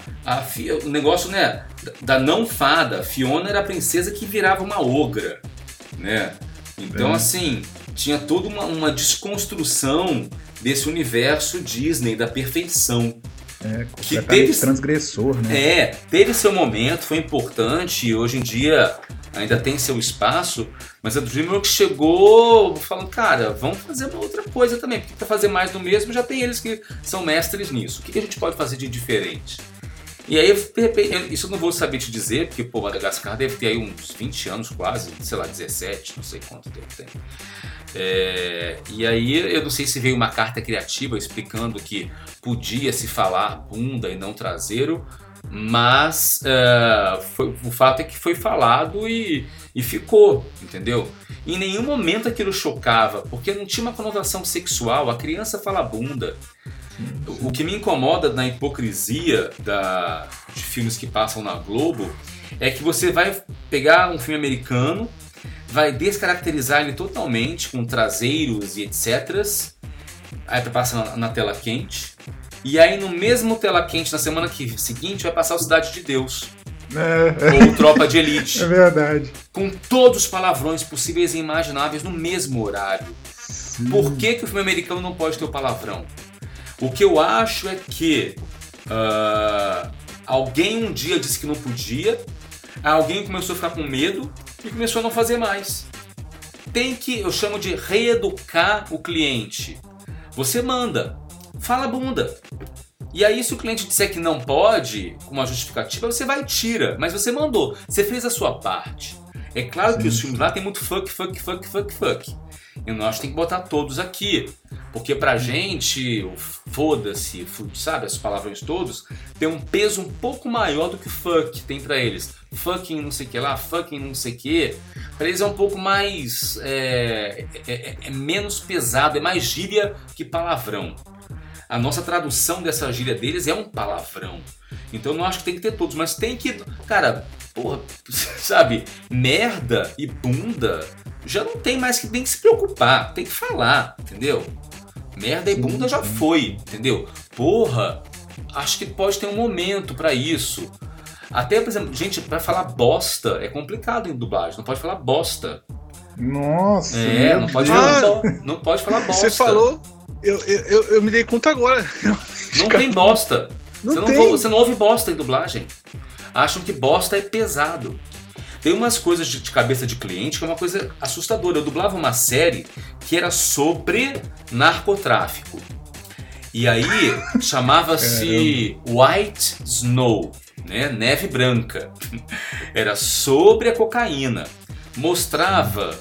fi- o negócio né, da não fada. Fiona era a princesa que virava uma ogra. Né? Então, É. assim, tinha toda uma, uma desconstrução desse universo Disney, da perfeição. É, que teve transgressor, né? É, teve seu momento, foi importante e hoje em dia ainda tem seu espaço, mas a DreamWorks chegou falando, cara, vamos fazer uma outra coisa também, porque para fazer mais do mesmo já tem eles que são mestres nisso. O que a gente pode fazer de diferente? E aí, de repente, isso eu não vou saber te dizer, porque pô, Madagascar deve ter aí uns 20 anos quase, sei lá, 17, não sei quanto tempo tem. É, e aí eu não sei se veio uma carta criativa explicando que podia se falar bunda e não traseiro, mas é, foi- o fato é que foi falado e, e ficou, entendeu? Em nenhum momento aquilo chocava, porque não tinha uma conotação sexual, a criança fala bunda. O que me incomoda na hipocrisia da, de filmes que passam na Globo é que você vai pegar um filme americano, vai descaracterizar ele totalmente com traseiros e etc. Aí passa na, na tela quente. E aí no mesmo tela quente, na semana que, seguinte, vai passar o Cidade de Deus. É, Ou Tropa de Elite. É verdade. Com todos os palavrões possíveis e imagináveis no mesmo horário. Por que, que o filme americano não pode ter o palavrão? O que eu acho é que ah, alguém um dia disse que não podia, alguém começou a ficar com medo e começou a não fazer mais. Tem que, eu chamo de reeducar o cliente. Você manda, fala bunda. E aí, se o cliente disser que não pode, com uma justificativa, você vai e tira. Mas você mandou, você fez a sua parte. É claro que os filmes lá tem muito fuck, fuck, fuck, fuck, fuck. E nós tem que botar todos aqui. Porque pra gente, o foda-se, sabe, as palavrões todos, tem um peso um pouco maior do que fuck tem pra eles. Fucking não sei o que lá, fucking não sei o que. Pra eles é um pouco mais. É, é- é- é menos pesado, é mais gíria que palavrão. A nossa tradução dessa gíria deles é um palavrão. Então eu não acho que tem que ter todos, mas tem que. Cara, porra, sabe? Merda e bunda já não tem mais que nem que se preocupar. Tem que falar, entendeu? Merda e bunda já foi, entendeu? Porra, acho que pode ter um momento pra isso. Até, por exemplo, gente, pra falar bosta é complicado em dublagem. Não pode falar bosta. Nossa. É, não pode, falar, não pode falar bosta. Você falou, eu, eu, eu, me dei conta agora. Não tem bosta. Não você, não tem. vo- você não ouve bosta em dublagem. Acham que bosta é pesado. Tem umas coisas de, de cabeça de cliente que é uma coisa assustadora. Eu dublava uma série que era sobre narcotráfico. E aí chamava-se White Snow, né? Neve branca. Era sobre a cocaína. Mostrava.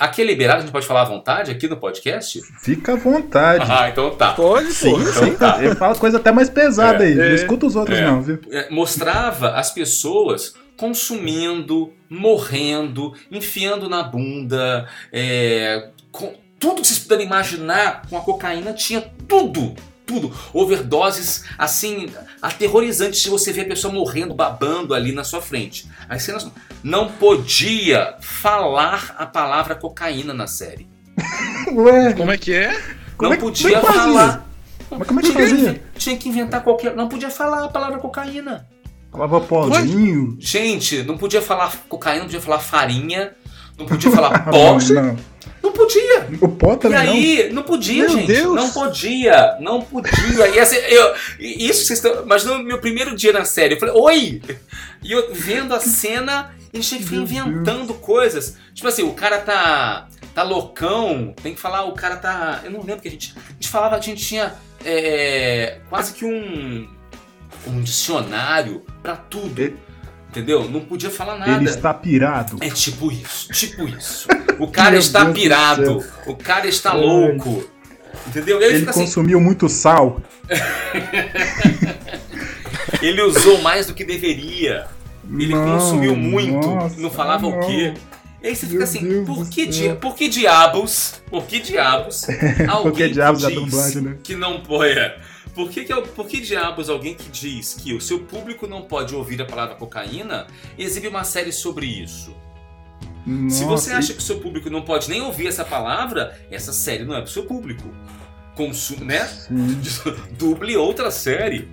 Aqui é liberado, a gente pode falar à vontade aqui no podcast? Fica à vontade. Ah, então tá. Pode, Sim, então sim. tá. Eu falo coisa até mais pesada É, aí. Não é, escuta os outros, é. não, viu? É, mostrava as pessoas consumindo, morrendo, enfiando na bunda, é, com tudo que vocês puderem imaginar com a cocaína tinha tudo. Tudo. Overdoses, assim, aterrorizantes se você ver a pessoa morrendo, babando ali na sua frente. As cenas não podia falar a palavra cocaína na série. Ué, Como é que é? Não é podia é que fazia? falar. mas como é que Tinha que- fazia? Tinha que inventar qualquer. Não podia falar a palavra cocaína. Falava pozinho. Gente, não podia falar cocaína, não podia falar farinha, não podia falar Não, pó. não. Não podia. O pó E também aí, não podia, Meu gente. Deus. Não podia. Não podia. E assim, eu, e isso vocês estão. Mas no meu primeiro dia na série, eu falei, oi! E eu vendo a cena, e a gente foi inventando coisas. Tipo assim, o cara tá. tá loucão, tem que falar, o cara tá. Eu não lembro que a gente. A gente falava, a gente tinha é, quase que um. um dicionário pra tudo. Entendeu? Não podia falar nada. Ele está pirado. É tipo isso, tipo isso. O cara está Deus do pirado, o cara está Ai. louco. Entendeu? Ele, Ele assim, consumiu muito sal. ele usou mais do que deveria. Ele Não, consumiu muito, nossa, não falava o não. quê. E aí você fica Meu assim, Deus por que, di por que diabos, por que diabos alguém Por que diabos que diz dublagem, né? que não pode... é, Por que, que, é o- por que diabos alguém que diz que o seu público não pode ouvir a palavra cocaína exibe uma série sobre isso? Se você Nossa, acha que o seu público não pode nem ouvir essa palavra, essa série não é pro seu público. Consume, né? Duble outra série.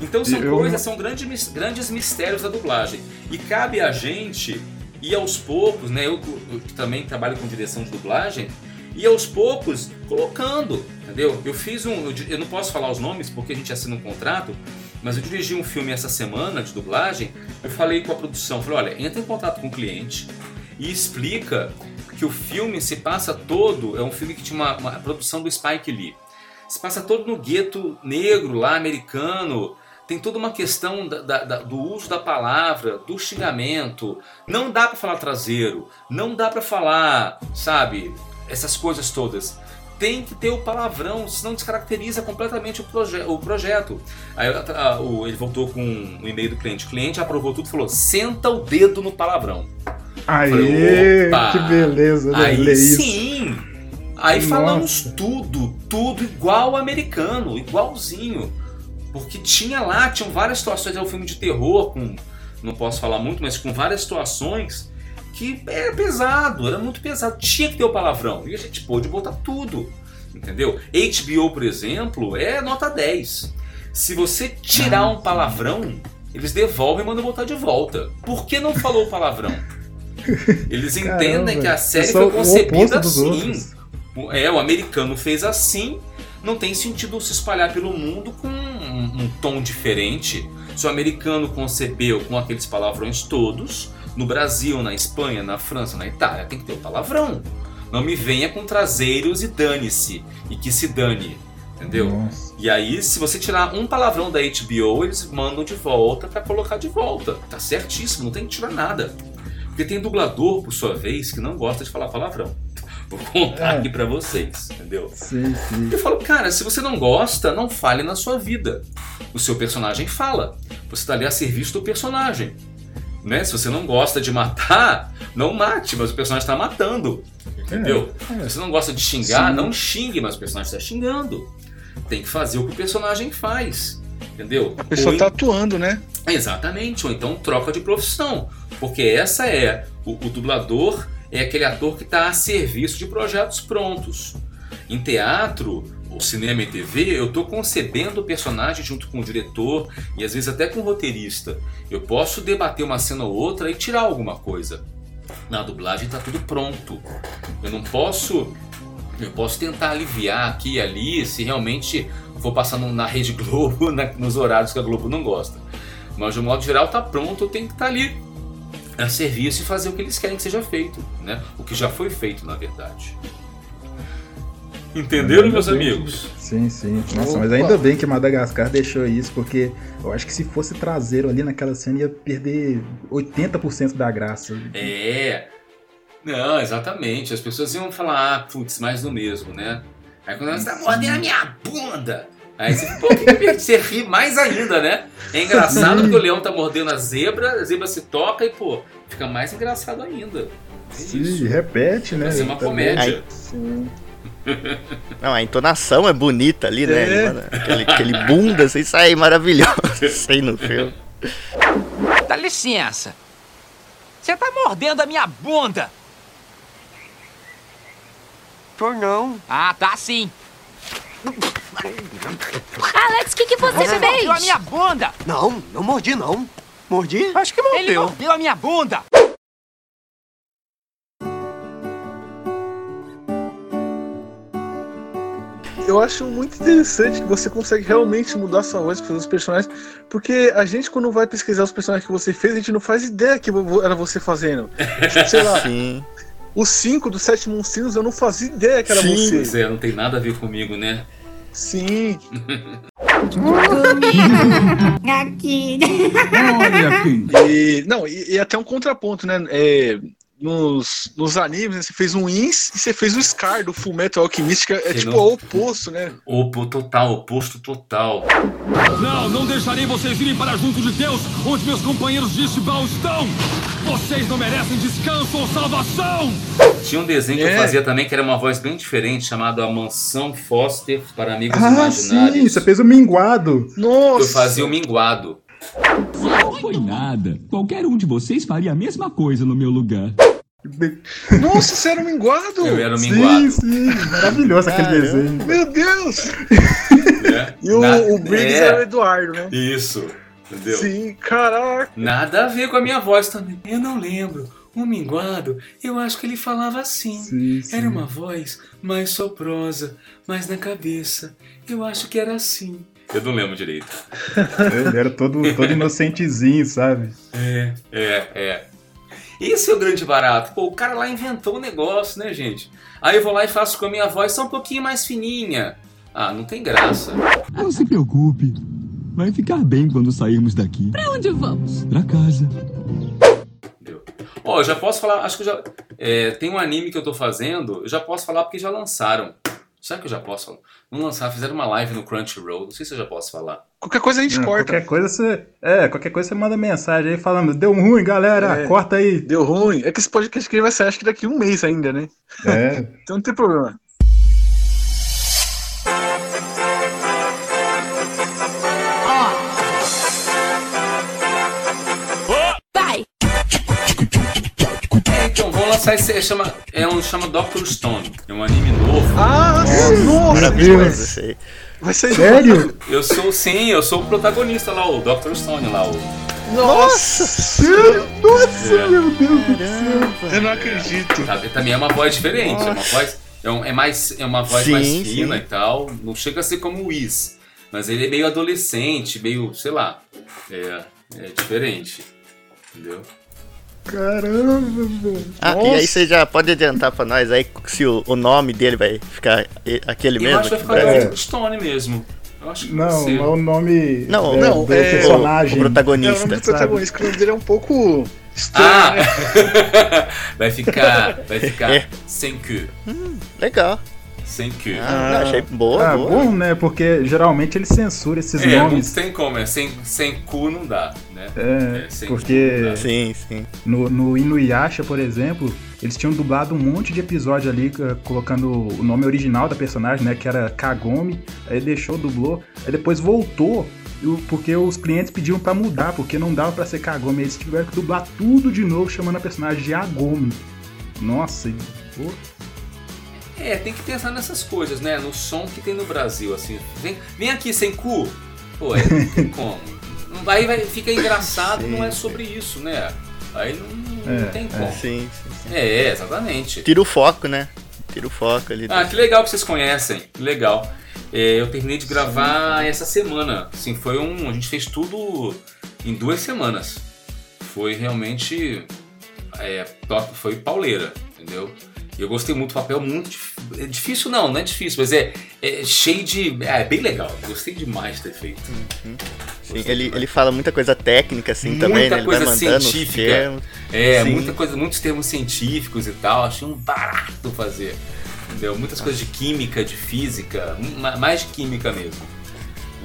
Então são Eu- coisas, são grandes, grandes mistérios da dublagem. E cabe a gente ir aos poucos, né? Eu, eu também trabalho com direção de dublagem, e aos poucos colocando. Entendeu? Eu fiz um. Eu não posso falar os nomes porque a gente assina um contrato, mas eu dirigi um filme essa semana de dublagem. Eu falei com a produção, falei, olha, entra em contato com o cliente e explica que o filme se passa todo. É um filme que tinha uma, uma produção do Spike Lee. Se passa todo no gueto negro lá, americano. Tem toda uma questão da- da- da- do uso da palavra, do xingamento. Não dá pra falar traseiro, não dá pra falar, sabe, essas coisas todas. Tem que ter o palavrão, senão descaracteriza completamente o, proje o projeto. Aí a- a- o- ele voltou com um e-mail do cliente. O cliente aprovou tudo e falou: senta o dedo no palavrão. Opa! que beleza, né? Aí isso. sim! Aí Nossa. falamos tudo, tudo igual americano, igualzinho. Porque tinha lá, tinham várias situações, é um filme de terror, com, não posso falar muito, mas com várias situações que era pesado, era muito pesado, tinha que ter o palavrão. E a gente pôde botar tudo, entendeu? HBO, por exemplo, é nota 10. Se você tirar um palavrão, eles devolvem e mandam botar de volta. Por que não falou o palavrão? Eles entendem Caramba, que a série foi concebida assim. É, o americano fez assim, não tem sentido se espalhar pelo mundo com um, um tom diferente. Se o americano concebeu com aqueles palavrões todos, no Brasil, na Espanha, na França, na Itália, tem que ter o palavrão. Não me venha com traseiros e dane-se, e que se dane, entendeu? Nossa. E aí, se você tirar um palavrão da HBO, eles mandam de volta pra colocar de volta. Tá certíssimo, não tem que tirar nada. Porque tem dublador, por sua vez, que não gosta de falar palavrão. Vou contar É. aqui pra vocês, entendeu? Sim, sim. Eu falo, cara, se você não gosta, não fale na sua vida. O seu personagem fala. Você tá ali a serviço do personagem. Né? Se você não gosta de matar, não mate, mas o personagem está matando. Entendeu? É, é. Se você não gosta de xingar, Sim. não xingue, mas o personagem está xingando. Tem que fazer o que o personagem faz. Entendeu? A pessoa Ou tá atuando, né? Exatamente, ou então troca de profissão. Porque essa é. O, o dublador é aquele ator que está a serviço de projetos prontos. Em teatro, ou cinema e TV, eu estou concebendo o personagem junto com o diretor e às vezes até com o roteirista. Eu posso debater uma cena ou outra e tirar alguma coisa. Na dublagem está tudo pronto. Eu não posso. Eu posso tentar aliviar aqui e ali se realmente for passando na Rede Globo, na- nos horários que a Globo não gosta. Mas de um modo geral tá pronto, eu tenho que estar ali a serviço e fazer o que eles querem que seja feito, né? O que já foi feito, na verdade. Entenderam, meus amigos? Sim, sim. Nossa, Opa. mas ainda bem que Madagascar deixou isso, porque eu acho que se fosse traseiro ali naquela cena ia perder 80% da graça. É. Não, exatamente. As pessoas iam falar, ah, putz, mais do mesmo, né? Aí quando elas tá mordendo a minha bunda. Aí você, pô, você ri mais ainda, né? É engraçado porque o leão tá mordendo a zebra, a zebra se toca e, pô, fica mais engraçado ainda. É Sim, repete, né? Vai ser uma Também. comédia. Não, a entonação é bonita ali, né? É. Aquele, aquele bunda, assim, sai maravilhoso. Sei no filme. Dá licença. Você tá mordendo a minha bunda. Tô não. Ah, tá sim. Alex, o que, que você Você fez? mordeu a minha bunda. Não, não mordi não. Mordi? Acho que mordeu. Ele mordeu a minha bunda. Eu acho muito interessante que você consegue realmente mudar sua voz para os personagens, porque a gente, quando vai pesquisar os personagens que você fez, a gente não faz ideia que era você fazendo. Tipo, sei lá, Sim. os 5 dos Sete Monstrinhos eu não fazia ideia que era Sim, você. pois é, não tem nada a ver comigo, né? Sim. Aqui. Olha aqui. E, não, e, e até um contraponto, né? É, nos, nos animes, né, você fez um Ins e você fez o Scar do Full Metal Alchemist, que é, é Sim, tipo não. o oposto, né? Opo total, oposto total. Não, não deixarei vocês irem para junto de Deus, onde meus companheiros de Shibal estão. Vocês não merecem descanso ou salvação. Tinha um desenho que É. eu fazia também que era uma voz bem diferente, chamado A Mansão Foster para Amigos Ah, sim, Imaginários. você fez o minguado. Nossa! Eu fazia o minguado. Não foi nada. Qualquer um de vocês faria a mesma coisa no meu lugar. Nossa, você era um minguado! Eu era Sim, minguado. sim, maravilhoso aquele desenho. Meu Deus! né? E o, Na- o Briggs é, era o Eduardo, né? Isso, entendeu? Sim, caraca. Nada a ver com a minha voz também. Eu não lembro. O minguado, eu acho que ele falava assim. Sim, sim. Era uma voz mais soprosa, mais na cabeça. Eu acho que era assim. Eu não lembro direito. Ele era todo, todo inocentezinho, sabe? É, é, é. Esse é o grande barato. Pô, o cara lá inventou um negócio, né, gente? Aí eu vou lá e faço com a minha voz só um pouquinho mais fininha. Ah, não tem graça. Não se preocupe. Vai ficar bem quando sairmos daqui. Pra onde vamos? Pra casa. Ó, eu já posso falar, acho que eu já. é, tem um anime que eu tô fazendo, eu já posso falar porque já lançaram. Será que eu já posso falar? Não lançaram, fizeram uma live no Crunchyroll, não sei se eu já posso falar. Qualquer coisa a gente Não, corta. Qualquer coisa você. É, ququalquer coisa você manda mensagem aí falando, deu ruim, galera, É. corta aí. Deu ruim. É que esse podcast vai sair acho que daqui a um mês ainda, né? É. Então não tem problema. É, vamos lançar esse. Chama, é um chama Doctor Stone. É um anime novo. Ah, nossa! Maravilhoso esse aí. Vai sair Sério? Eu sou, sim, eu sou o protagonista lá, o Dr. Stone lá. O... Nossa! Nossa, É. meu Deus do céu. Eu não acredito. Tá, também é uma voz diferente, é uma voz. É, um- é mais, é uma voz Sim, mais sim. fina e tal. Não chega a ser como o Whis. Mas ele é meio adolescente, meio, sei lá. É, é diferente. Entendeu? Caramba, velho. Ah, e aí você já pode adiantar pra nós aí se o, o nome dele vai ficar aquele Eu mesmo acho que vai ficar Brasil? Dr. Stone mesmo. Eu acho que Não, não é o nome Não, é, não, do é- personagem. o protagonista. É o nome do sabe? protagonista, o nome dele é um pouco estranho, Ah! né? vai ficar. Vai ficar É. sem que. Legal. Sem que. Ah, não, achei boa, Ah, boa. bom, né? Porque geralmente ele censura esses É, não nomes. tem como, é sem, sem cu não dá, né? É, sem porque- não. Sim, sim. No, no Inuyasha, por exemplo, eles tinham dublado um monte de episódio ali, eh, colocando o nome original da personagem, né? Que era Kagome. Aí deixou, dublou. Aí depois voltou, porque os clientes pediam pra mudar, porque não dava pra ser Kagome. Eles tiveram que dublar tudo de novo, chamando a personagem de Agome. Nossa, e- pô, É, tem que pensar nessas coisas, né? No som que tem no Brasil, assim. Vem, vem aqui sem cu. Pô, tem como. Aí vai, fica engraçado, não é sobre isso, né? Aí não, não É, tem é. como. Sim, sim, sim. É, exatamente. Tira o foco, né? Tira o foco ali. Ah, que legal que vocês conhecem. Que legal. É, eu terminei de gravar essa semana. Assim, foi um. A gente fez tudo em duas semanas. Foi realmente. É, top, foi pauleira, entendeu? E eu gostei muito do papel, muito é difícil não, não é difícil, mas é, é cheio de. É bem legal. Gostei demais de ter feito. Sim, ele, ele fala muita coisa técnica, assim, também, muita né? Ele coisa vai mandando científica. É, Sim. muita coisa, muitos termos científicos e tal. Achei um barato fazer. Entendeu? Muitas coisas de química, de física, ma- mais de química mesmo.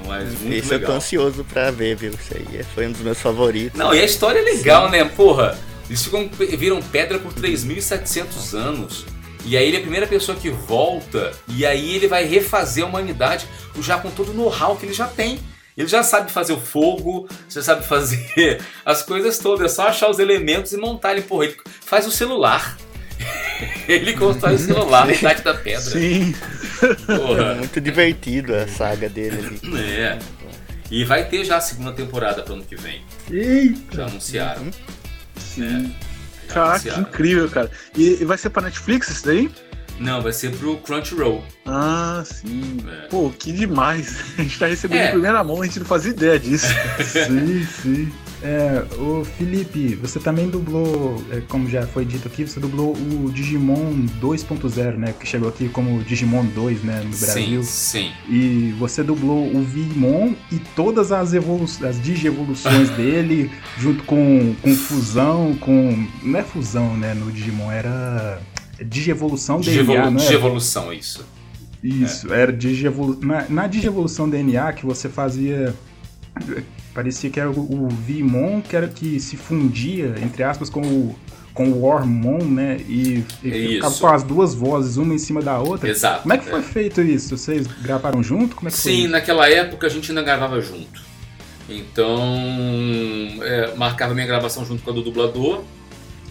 Mas muito Esse eu tô legal. ansioso pra ver, viu? Isso aí foi um dos meus favoritos. Não, e a história é legal, né? Porra, eles ficam, viram pedra por 3.700 anos. E aí ele é a primeira pessoa que volta, e aí ele vai refazer a humanidade já com todo o know-how que ele já tem. Ele já sabe fazer o fogo, já sabe fazer as coisas todas, é só achar os elementos e montar ele. Porra, ele faz o celular. ele constrói o celular na idade da pedra. Sim. É Porra. muito divertido a saga dele ali. É. E vai ter já a segunda temporada pro ano que vem. Eita! Já anunciaram. Sim. Já Caraca, que incrível, cara. E, e vai ser pra Netflix isso daí? Não, vai ser pro Crunchyroll. Ah, sim. É. Pô, que demais. A gente tá recebendo É. em primeira mão, a gente não fazia ideia disso. Sim, sim. É, ô Felipe, você também dublou, é, como já foi dito aqui, você dublou o Digimon 2.0, né? Que chegou aqui como Digimon 2, né? No Brasil. Sim, sim. E você dublou o Vimon e todas as, evolu as digievoluções dele, junto com, com fusão, com. Não é fusão, né? No Digimon, era. Digievolução DNA, Digevolu não é? Digievolução, isso. Isso, era digievolu... na, na digievolução DNA que você fazia. Parecia que era o, o Vimon que era que se fundia, entre aspas, com o, com o Hormon, né? E, e ficava com as duas vozes, uma em cima da outra. Exato, Como é que foi é. feito isso? Vocês gravaram junto? Como é que foi Sim, naquela época a gente ainda gravava junto. Então, é, marcava minha gravação junto com a do dublador.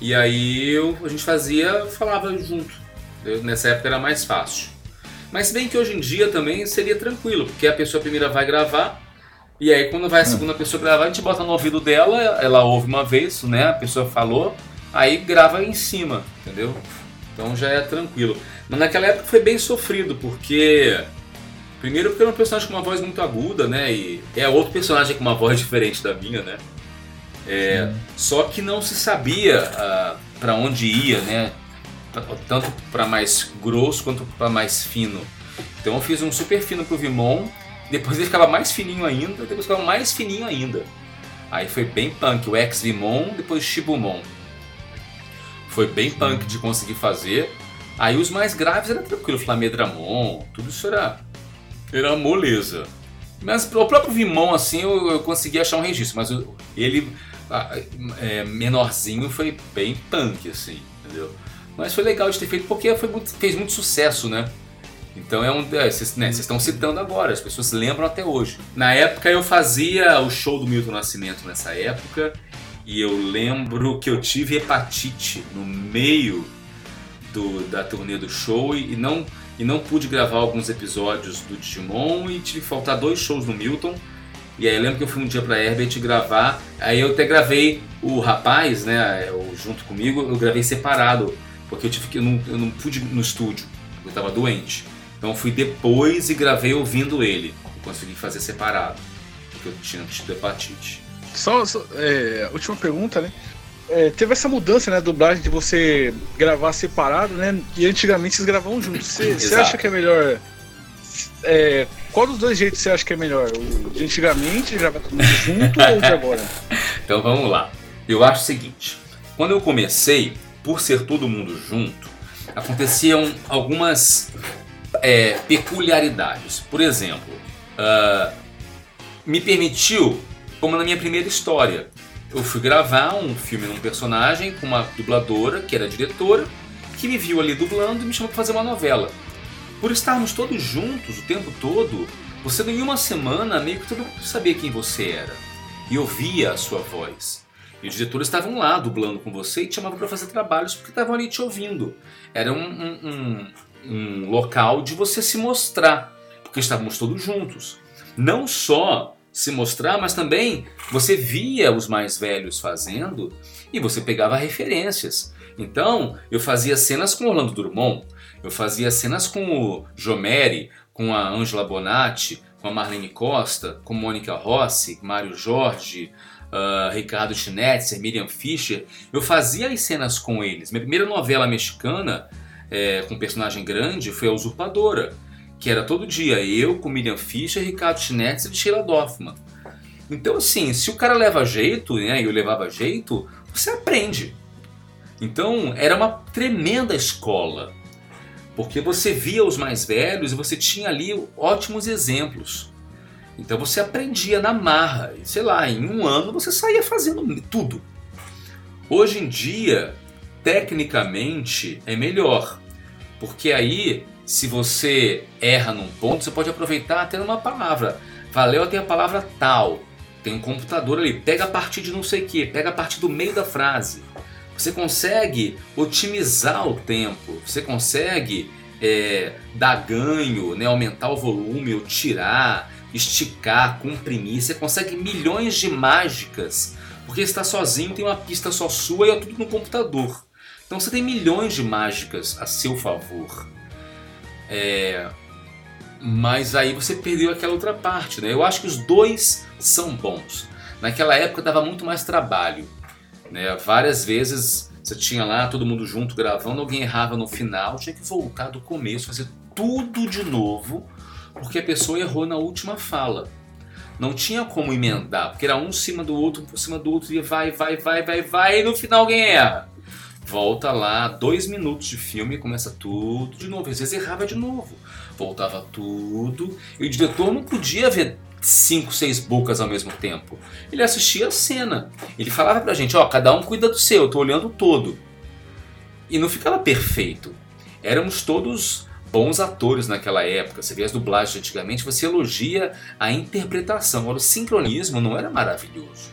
E aí eu, a gente fazia, falava junto. Eu- nessa época era mais fácil. Mas se bem que hoje em dia também seria tranquilo, porque a pessoa primeira vai gravar, e aí quando vai a segunda pessoa gravar, a gente bota no ouvido dela, ela ouve uma vez, né? A pessoa falou, aí grava em cima, entendeu? Então já é tranquilo. Mas naquela época foi bem sofrido, porque. Primeiro porque era um personagem com uma voz muito aguda, né? E é outro personagem com uma voz diferente da minha, né? É, só que não se sabia ah, para onde ia, né? Tanto para mais grosso quanto para mais fino. Então eu fiz um super fino pro Vimon, depois ele ficava mais fininho ainda, depois ficava mais fininho ainda. Aí foi bem punk, o ex-Vimon, depois Shibumon. Foi bem punk de conseguir fazer. Aí os mais graves era tranquilo, Flamedramon, tudo isso era, era moleza. Mas o próprio Vimon, assim, eu, eu consegui achar um registro, mas o- ele, é, menorzinho, foi bem punk, assim, entendeu? Mas foi legal de ter feito porque foi muito- fez muito sucesso, né? Então é um. é, Vocês né, vocês estão citando agora, as pessoas lembram até hoje. Na época eu fazia o show do Milton Nascimento nessa época, e eu lembro que eu tive hepatite no meio do, da turnê do show e, não, e não pude gravar alguns episódios do Digimon e tive que faltar dois shows no Milton. E aí eu lembro que eu fui um dia pra Herbert gravar, aí eu até gravei o rapaz, né, junto comigo, eu gravei separado, porque eu tive que eu não, eu não pude no estúdio, eu tava doente. Então eu fui depois e gravei ouvindo ele. Eu consegui fazer separado, porque eu tinha tido hepatite. Só, só, é, última pergunta, né? É, teve essa mudança, né, dublagem de você gravar separado, né? E antigamente vocês gravavam juntos. Você acha que é melhor? é, qual dos dois jeitos você acha que é melhor? O de antigamente, gravar mundo junto ou o de agora? Então vamos lá. Eu acho o seguinte: quando eu comecei, por ser todo mundo junto, aconteciam algumas é, peculiaridades. Por exemplo, ah, me permitiu, como na minha primeira história, eu fui gravar um filme num personagem com uma dubladora, que era diretora, que me viu ali dublando e me chamou para fazer uma novela. Por estarmos todos juntos o tempo todo, você em uma semana meio que todo mundo sabia quem você era e ouvia a sua voz. E os diretores estavam lá dublando com você e te chamavam para fazer trabalhos porque estavam ali te ouvindo. Era um, um- um- um local de você se mostrar, porque estávamos todos juntos. Não só se mostrar, mas também você via os mais velhos fazendo e você pegava referências. Então, eu fazia cenas com Orlando Drummond, eu fazia cenas com o Jomeri, com a Angela Bonatti, com a Marlene Costa, com Mônica Rossi, Mário Jorge, ah, Ricardo Schnetzer, Miriam Fischer. Eu fazia as cenas com eles. Minha primeira novela mexicana eh, com personagem grande foi A Usurpadora, que era todo dia eu com Miriam Fischer, Ricardo Schnetzer e Sheila Dorfman. Então, assim, se o cara leva jeito, né, e eu levava jeito, você aprende. Então, era uma tremenda escola, porque você via os mais velhos e você tinha ali ótimos exemplos. Então, você aprendia na marra. E, sei lá, em um ano você saía fazendo tudo. Hoje em dia, tecnicamente, é melhor, porque aí, se você erra num ponto, você pode aproveitar até numa palavra. Valeu tem a palavra tal. Tem um computador ali, pega a partir de não sei o que, pega a partir do meio da frase. Você consegue otimizar o tempo, você consegue é, dar ganho, né, aumentar o volume, ou tirar, esticar, comprimir. Você consegue milhões de mágicas, porque está sozinho, tem uma pista só sua e é tudo no computador. Então você tem milhões de mágicas a seu favor. É, mas aí você perdeu aquela outra parte, né? Eu acho que os dois são bons. Naquela época dava muito mais trabalho, né? Várias vezes você tinha lá todo mundo junto gravando, alguém errava no final, tinha que voltar do começo, fazer tudo de novo, porque a pessoa errou na última fala. Não tinha como emendar, porque era um cima do outro, um por cima do outro, e vai, vai, vai, vai, vai, e no final alguém erra. Volta lá, dois minutos de filme começa tudo de novo. Às vezes errava de novo. Voltava tudo. E o diretor não podia ver cinco, seis bocas ao mesmo tempo. Ele assistia a cena. Ele falava pra gente, ó, cada um cuida do seu, eu tô olhando todo. E não ficava perfeito. Éramos todos bons atores naquela época. Você vê as dublagens antigamente, você elogia a interpretação. Agora, o sincronismo não era maravilhoso.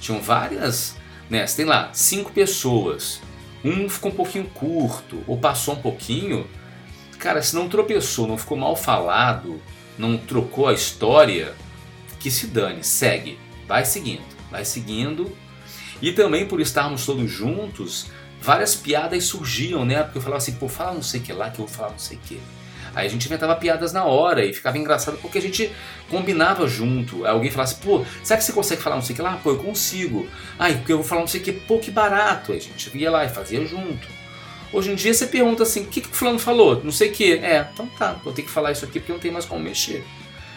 Tinham várias, né? Tem lá cinco pessoas. Um ficou um pouquinho curto, ou passou um pouquinho. Cara, se não tropeçou, não ficou mal falado, não trocou a história, que se dane, segue. Vai seguindo, vai seguindo. E também por estarmos todos juntos, várias piadas surgiam, né? Porque eu falava assim, pô, fala não sei o que lá que eu vou falar não sei o que. Aí a gente inventava piadas na hora e ficava engraçado porque a gente combinava junto. Aí alguém falasse, pô, será que você consegue falar não sei o que lá? Pô, eu consigo. Ai, porque eu vou falar não sei o que, pô, que barato. Aí a gente ia lá e fazia junto. Hoje em dia você pergunta assim, o que, que o fulano falou? Não sei o que. É, então tá, vou ter que falar isso aqui porque não tem mais como mexer.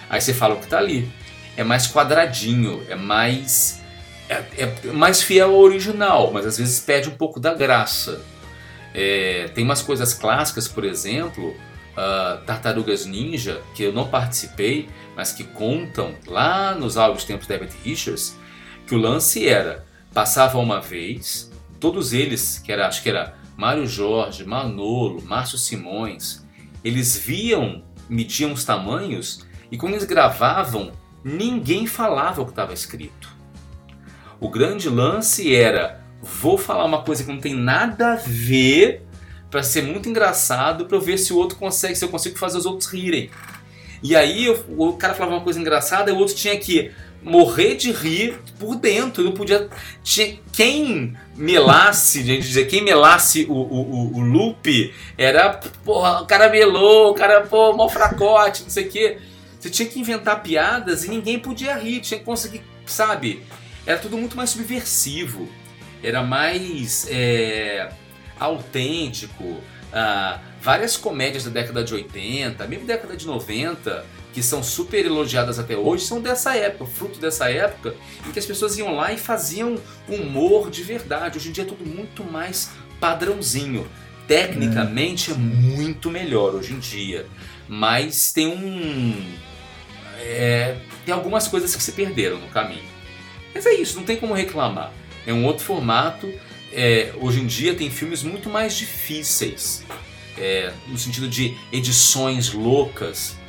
Aí você fala o que tá ali. É mais quadradinho, é mais. É, é mais fiel ao original, mas às vezes perde um pouco da graça. É, tem umas coisas clássicas, por exemplo, uh, Tartarugas Ninja, que eu não participei, mas que contam lá nos áudios tempos de David Richards, que o lance era, passava uma vez, todos eles, que era, acho que era Mário Jorge, Manolo, Márcio Simões, eles viam, mediam os tamanhos e quando eles gravavam, ninguém falava o que estava escrito. O grande lance era: vou falar uma coisa que não tem nada a ver para ser muito engraçado para eu ver se o outro consegue, se eu consigo fazer os outros rirem. E aí o cara falava uma coisa engraçada o outro tinha que morrer de rir por dentro. Não podia. Tinha, quem melasse, gente dizer, quem melasse o, o, o, loop era, porra, o cara melou, o cara, pô, mal fracote, não sei o quê. Você tinha que inventar piadas e ninguém podia rir, tinha que conseguir, sabe? Era tudo muito mais subversivo, era mais é, autêntico. Ah, várias comédias da década de 80, mesmo década de 90, que são super elogiadas até hoje, são dessa época, fruto dessa época, em que as pessoas iam lá e faziam humor de verdade. Hoje em dia é tudo muito mais padrãozinho. Tecnicamente é muito melhor hoje em dia, mas tem um. É, tem algumas coisas que se perderam no caminho. Mas é isso, não tem como reclamar. É um outro formato. É, hoje em dia tem filmes muito mais difíceis, é, no sentido de edições loucas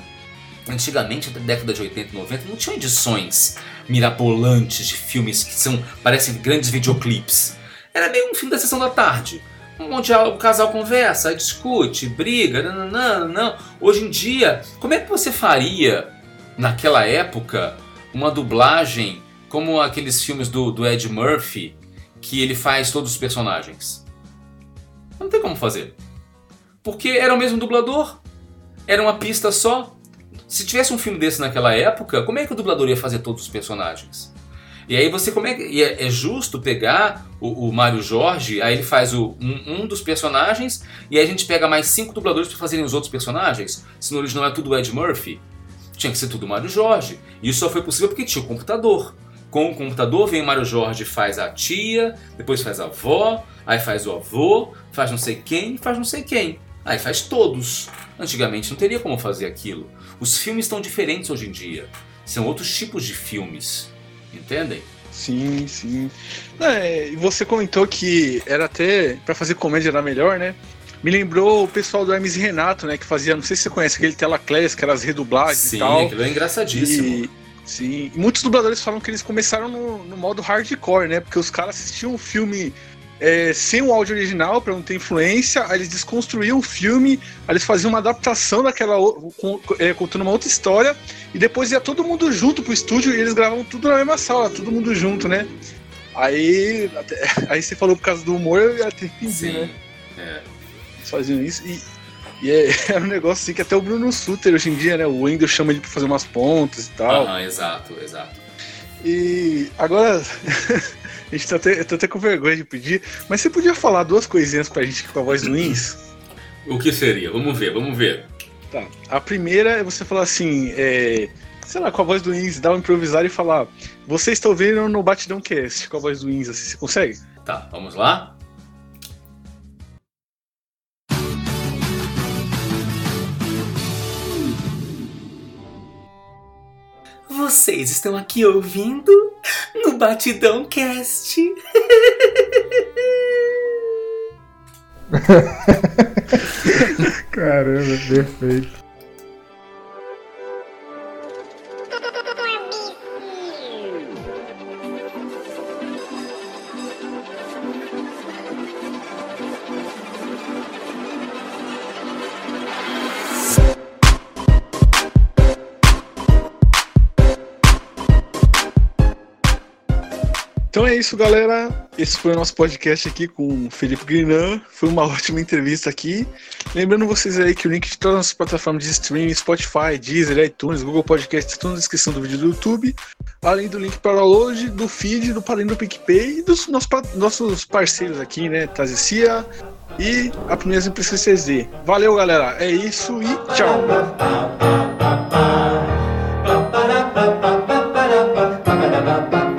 Antigamente, na década de 80 e 90, não tinham edições mirabolantes de filmes que são parecem grandes videoclipes. Era meio um filme da sessão da tarde. Onde o casal conversa, discute, briga, não, não, não. Hoje em dia, como é que você faria, naquela época, uma dublagem como aqueles filmes do, do Ed Murphy, que ele faz todos os personagens? Não tem como fazer. Porque era o mesmo dublador, era uma pista só, se tivesse um filme desse naquela época, como é que o dublador ia fazer todos os personagens? E aí você como é que é, é, justo pegar o, o Mário Jorge, aí ele faz o, um, um, dos personagens e aí a gente pega mais cinco dubladores para fazerem os outros personagens? Se no original é tudo Ed Murphy, tinha que ser tudo Mário Jorge. E isso só foi possível porque tinha o computador. Com o computador vem o Mário Jorge faz a tia, depois faz a avó, aí faz o avô, faz não sei quem, faz não sei quem. Aí faz todos. Antigamente não teria como fazer aquilo. Os filmes estão diferentes hoje em dia. São outros tipos de filmes. Entendem? Sim, sim. É, e você comentou que era até para fazer comédia era melhor, né? Me lembrou o pessoal do Hermes e Renato, né? Que fazia, não sei se você conhece aquele Telaclés, que era as redublagens sim, e tal. Sim, aquilo é engraçadíssimo. E, sim, muitos dubladores falam que eles começaram no, no modo hardcore, né? Porque os caras assistiam um filme é, sem o áudio original, para não ter influência, aí eles desconstruíam o filme, aí eles faziam uma adaptação daquela, é, contando uma outra história, e depois ia todo mundo junto pro estúdio e eles gravavam tudo na mesma sala, todo mundo junto, né? Aí, até, aí você falou por causa do humor, eu ia ter que entender, né? É. Eles faziam isso e, e é, era um negócio assim que até o Bruno Suter hoje em dia, né? O Wendel chama ele pra fazer umas pontas e tal. Aham, exato, exato. E agora A gente tá até, eu tô até com vergonha de pedir, mas você podia falar duas coisinhas pra gente com a voz do Wins? O que seria? Vamos ver, vamos ver. Tá. A primeira é você falar assim, é, sei lá, com a voz do Wins, dar um improvisar e falar: Você está ouvindo no Batidão Cast com a voz do Wins, assim, você consegue? Tá, vamos lá? Vocês estão aqui ouvindo no Batidão Cast. Caramba, perfeito. Isso, galera. Esse foi o nosso podcast aqui com o Felipe Grinan. Foi uma ótima entrevista aqui. Lembrando vocês aí que o link de todas as plataformas de streaming, Spotify, Deezer, iTunes, Google Podcast, estão na descrição do vídeo do YouTube. Além do link para download, do feed, do padrinho do PicPay e dos nossos, parceiros aqui, né? Tazecia e a primeira Impressões 3D. Valeu, galera. É isso e tchau. Há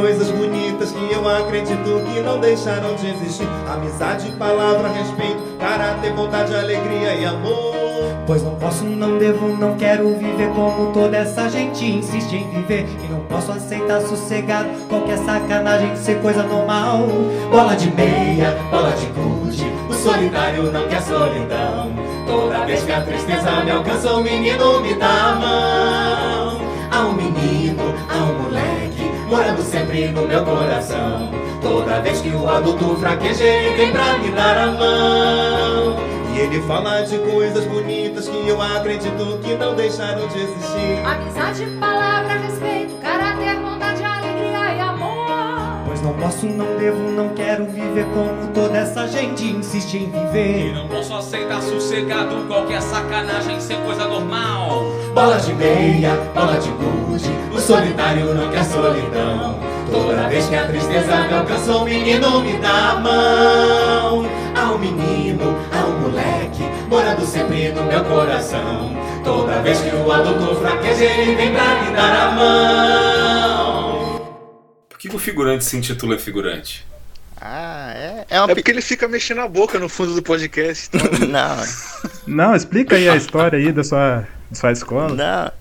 coisas bonitas que eu acredito que não deixaram de existir. Amizade, palavra, respeito, caráter, vontade, alegria e amor. Pois não posso, não devo, não quero viver como toda essa gente insiste em viver. E não posso aceitar sossegado qualquer sacanagem ser coisa normal. Bola de meia, bola de gude, o solitário não quer solidão. Toda vez que a tristeza me alcança, o menino me dá a mão. Há um menino, há um moleque, morando sempre no meu coração. Toda vez que o adulto fraqueja, ele vem pra me dar a mão. E ele fala de coisas bonitas que eu acredito que não deixaram de existir. Amizade, palavra, respeito, caráter, bondade, alegria e amor. Pois não posso, não devo, não quero viver como toda essa gente insiste em viver. E não posso aceitar sossegado qualquer sacanagem ser coisa normal. Bola de meia, bola de gude, solitário não quer solidão. Toda vez que a tristeza me alcança, o menino me dá a mão. Há um menino, há um moleque, morando sempre no meu coração. Toda vez que o adulto fraqueja, ele vem pra me dar a mão. Por que o figurante se intitula figurante? Ah, é. É, porque ele fica mexendo a boca no fundo do podcast. Então... Não. Não, explica aí a história aí da sua, da sua escola. Não.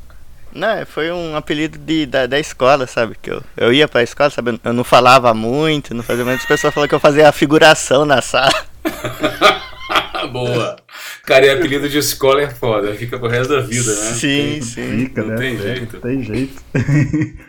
Não, foi um apelido de, da, da escola, sabe? Que eu, eu ia pra escola, sabe? Eu não falava muito, não fazia muito. As pessoas falaram que eu fazia a figuração na sala. Boa. Cara, e apelido de escola é foda, fica pro resto da vida, né? Sim, Tem- sim. Fica, Não né? tem jeito. Tem jeito.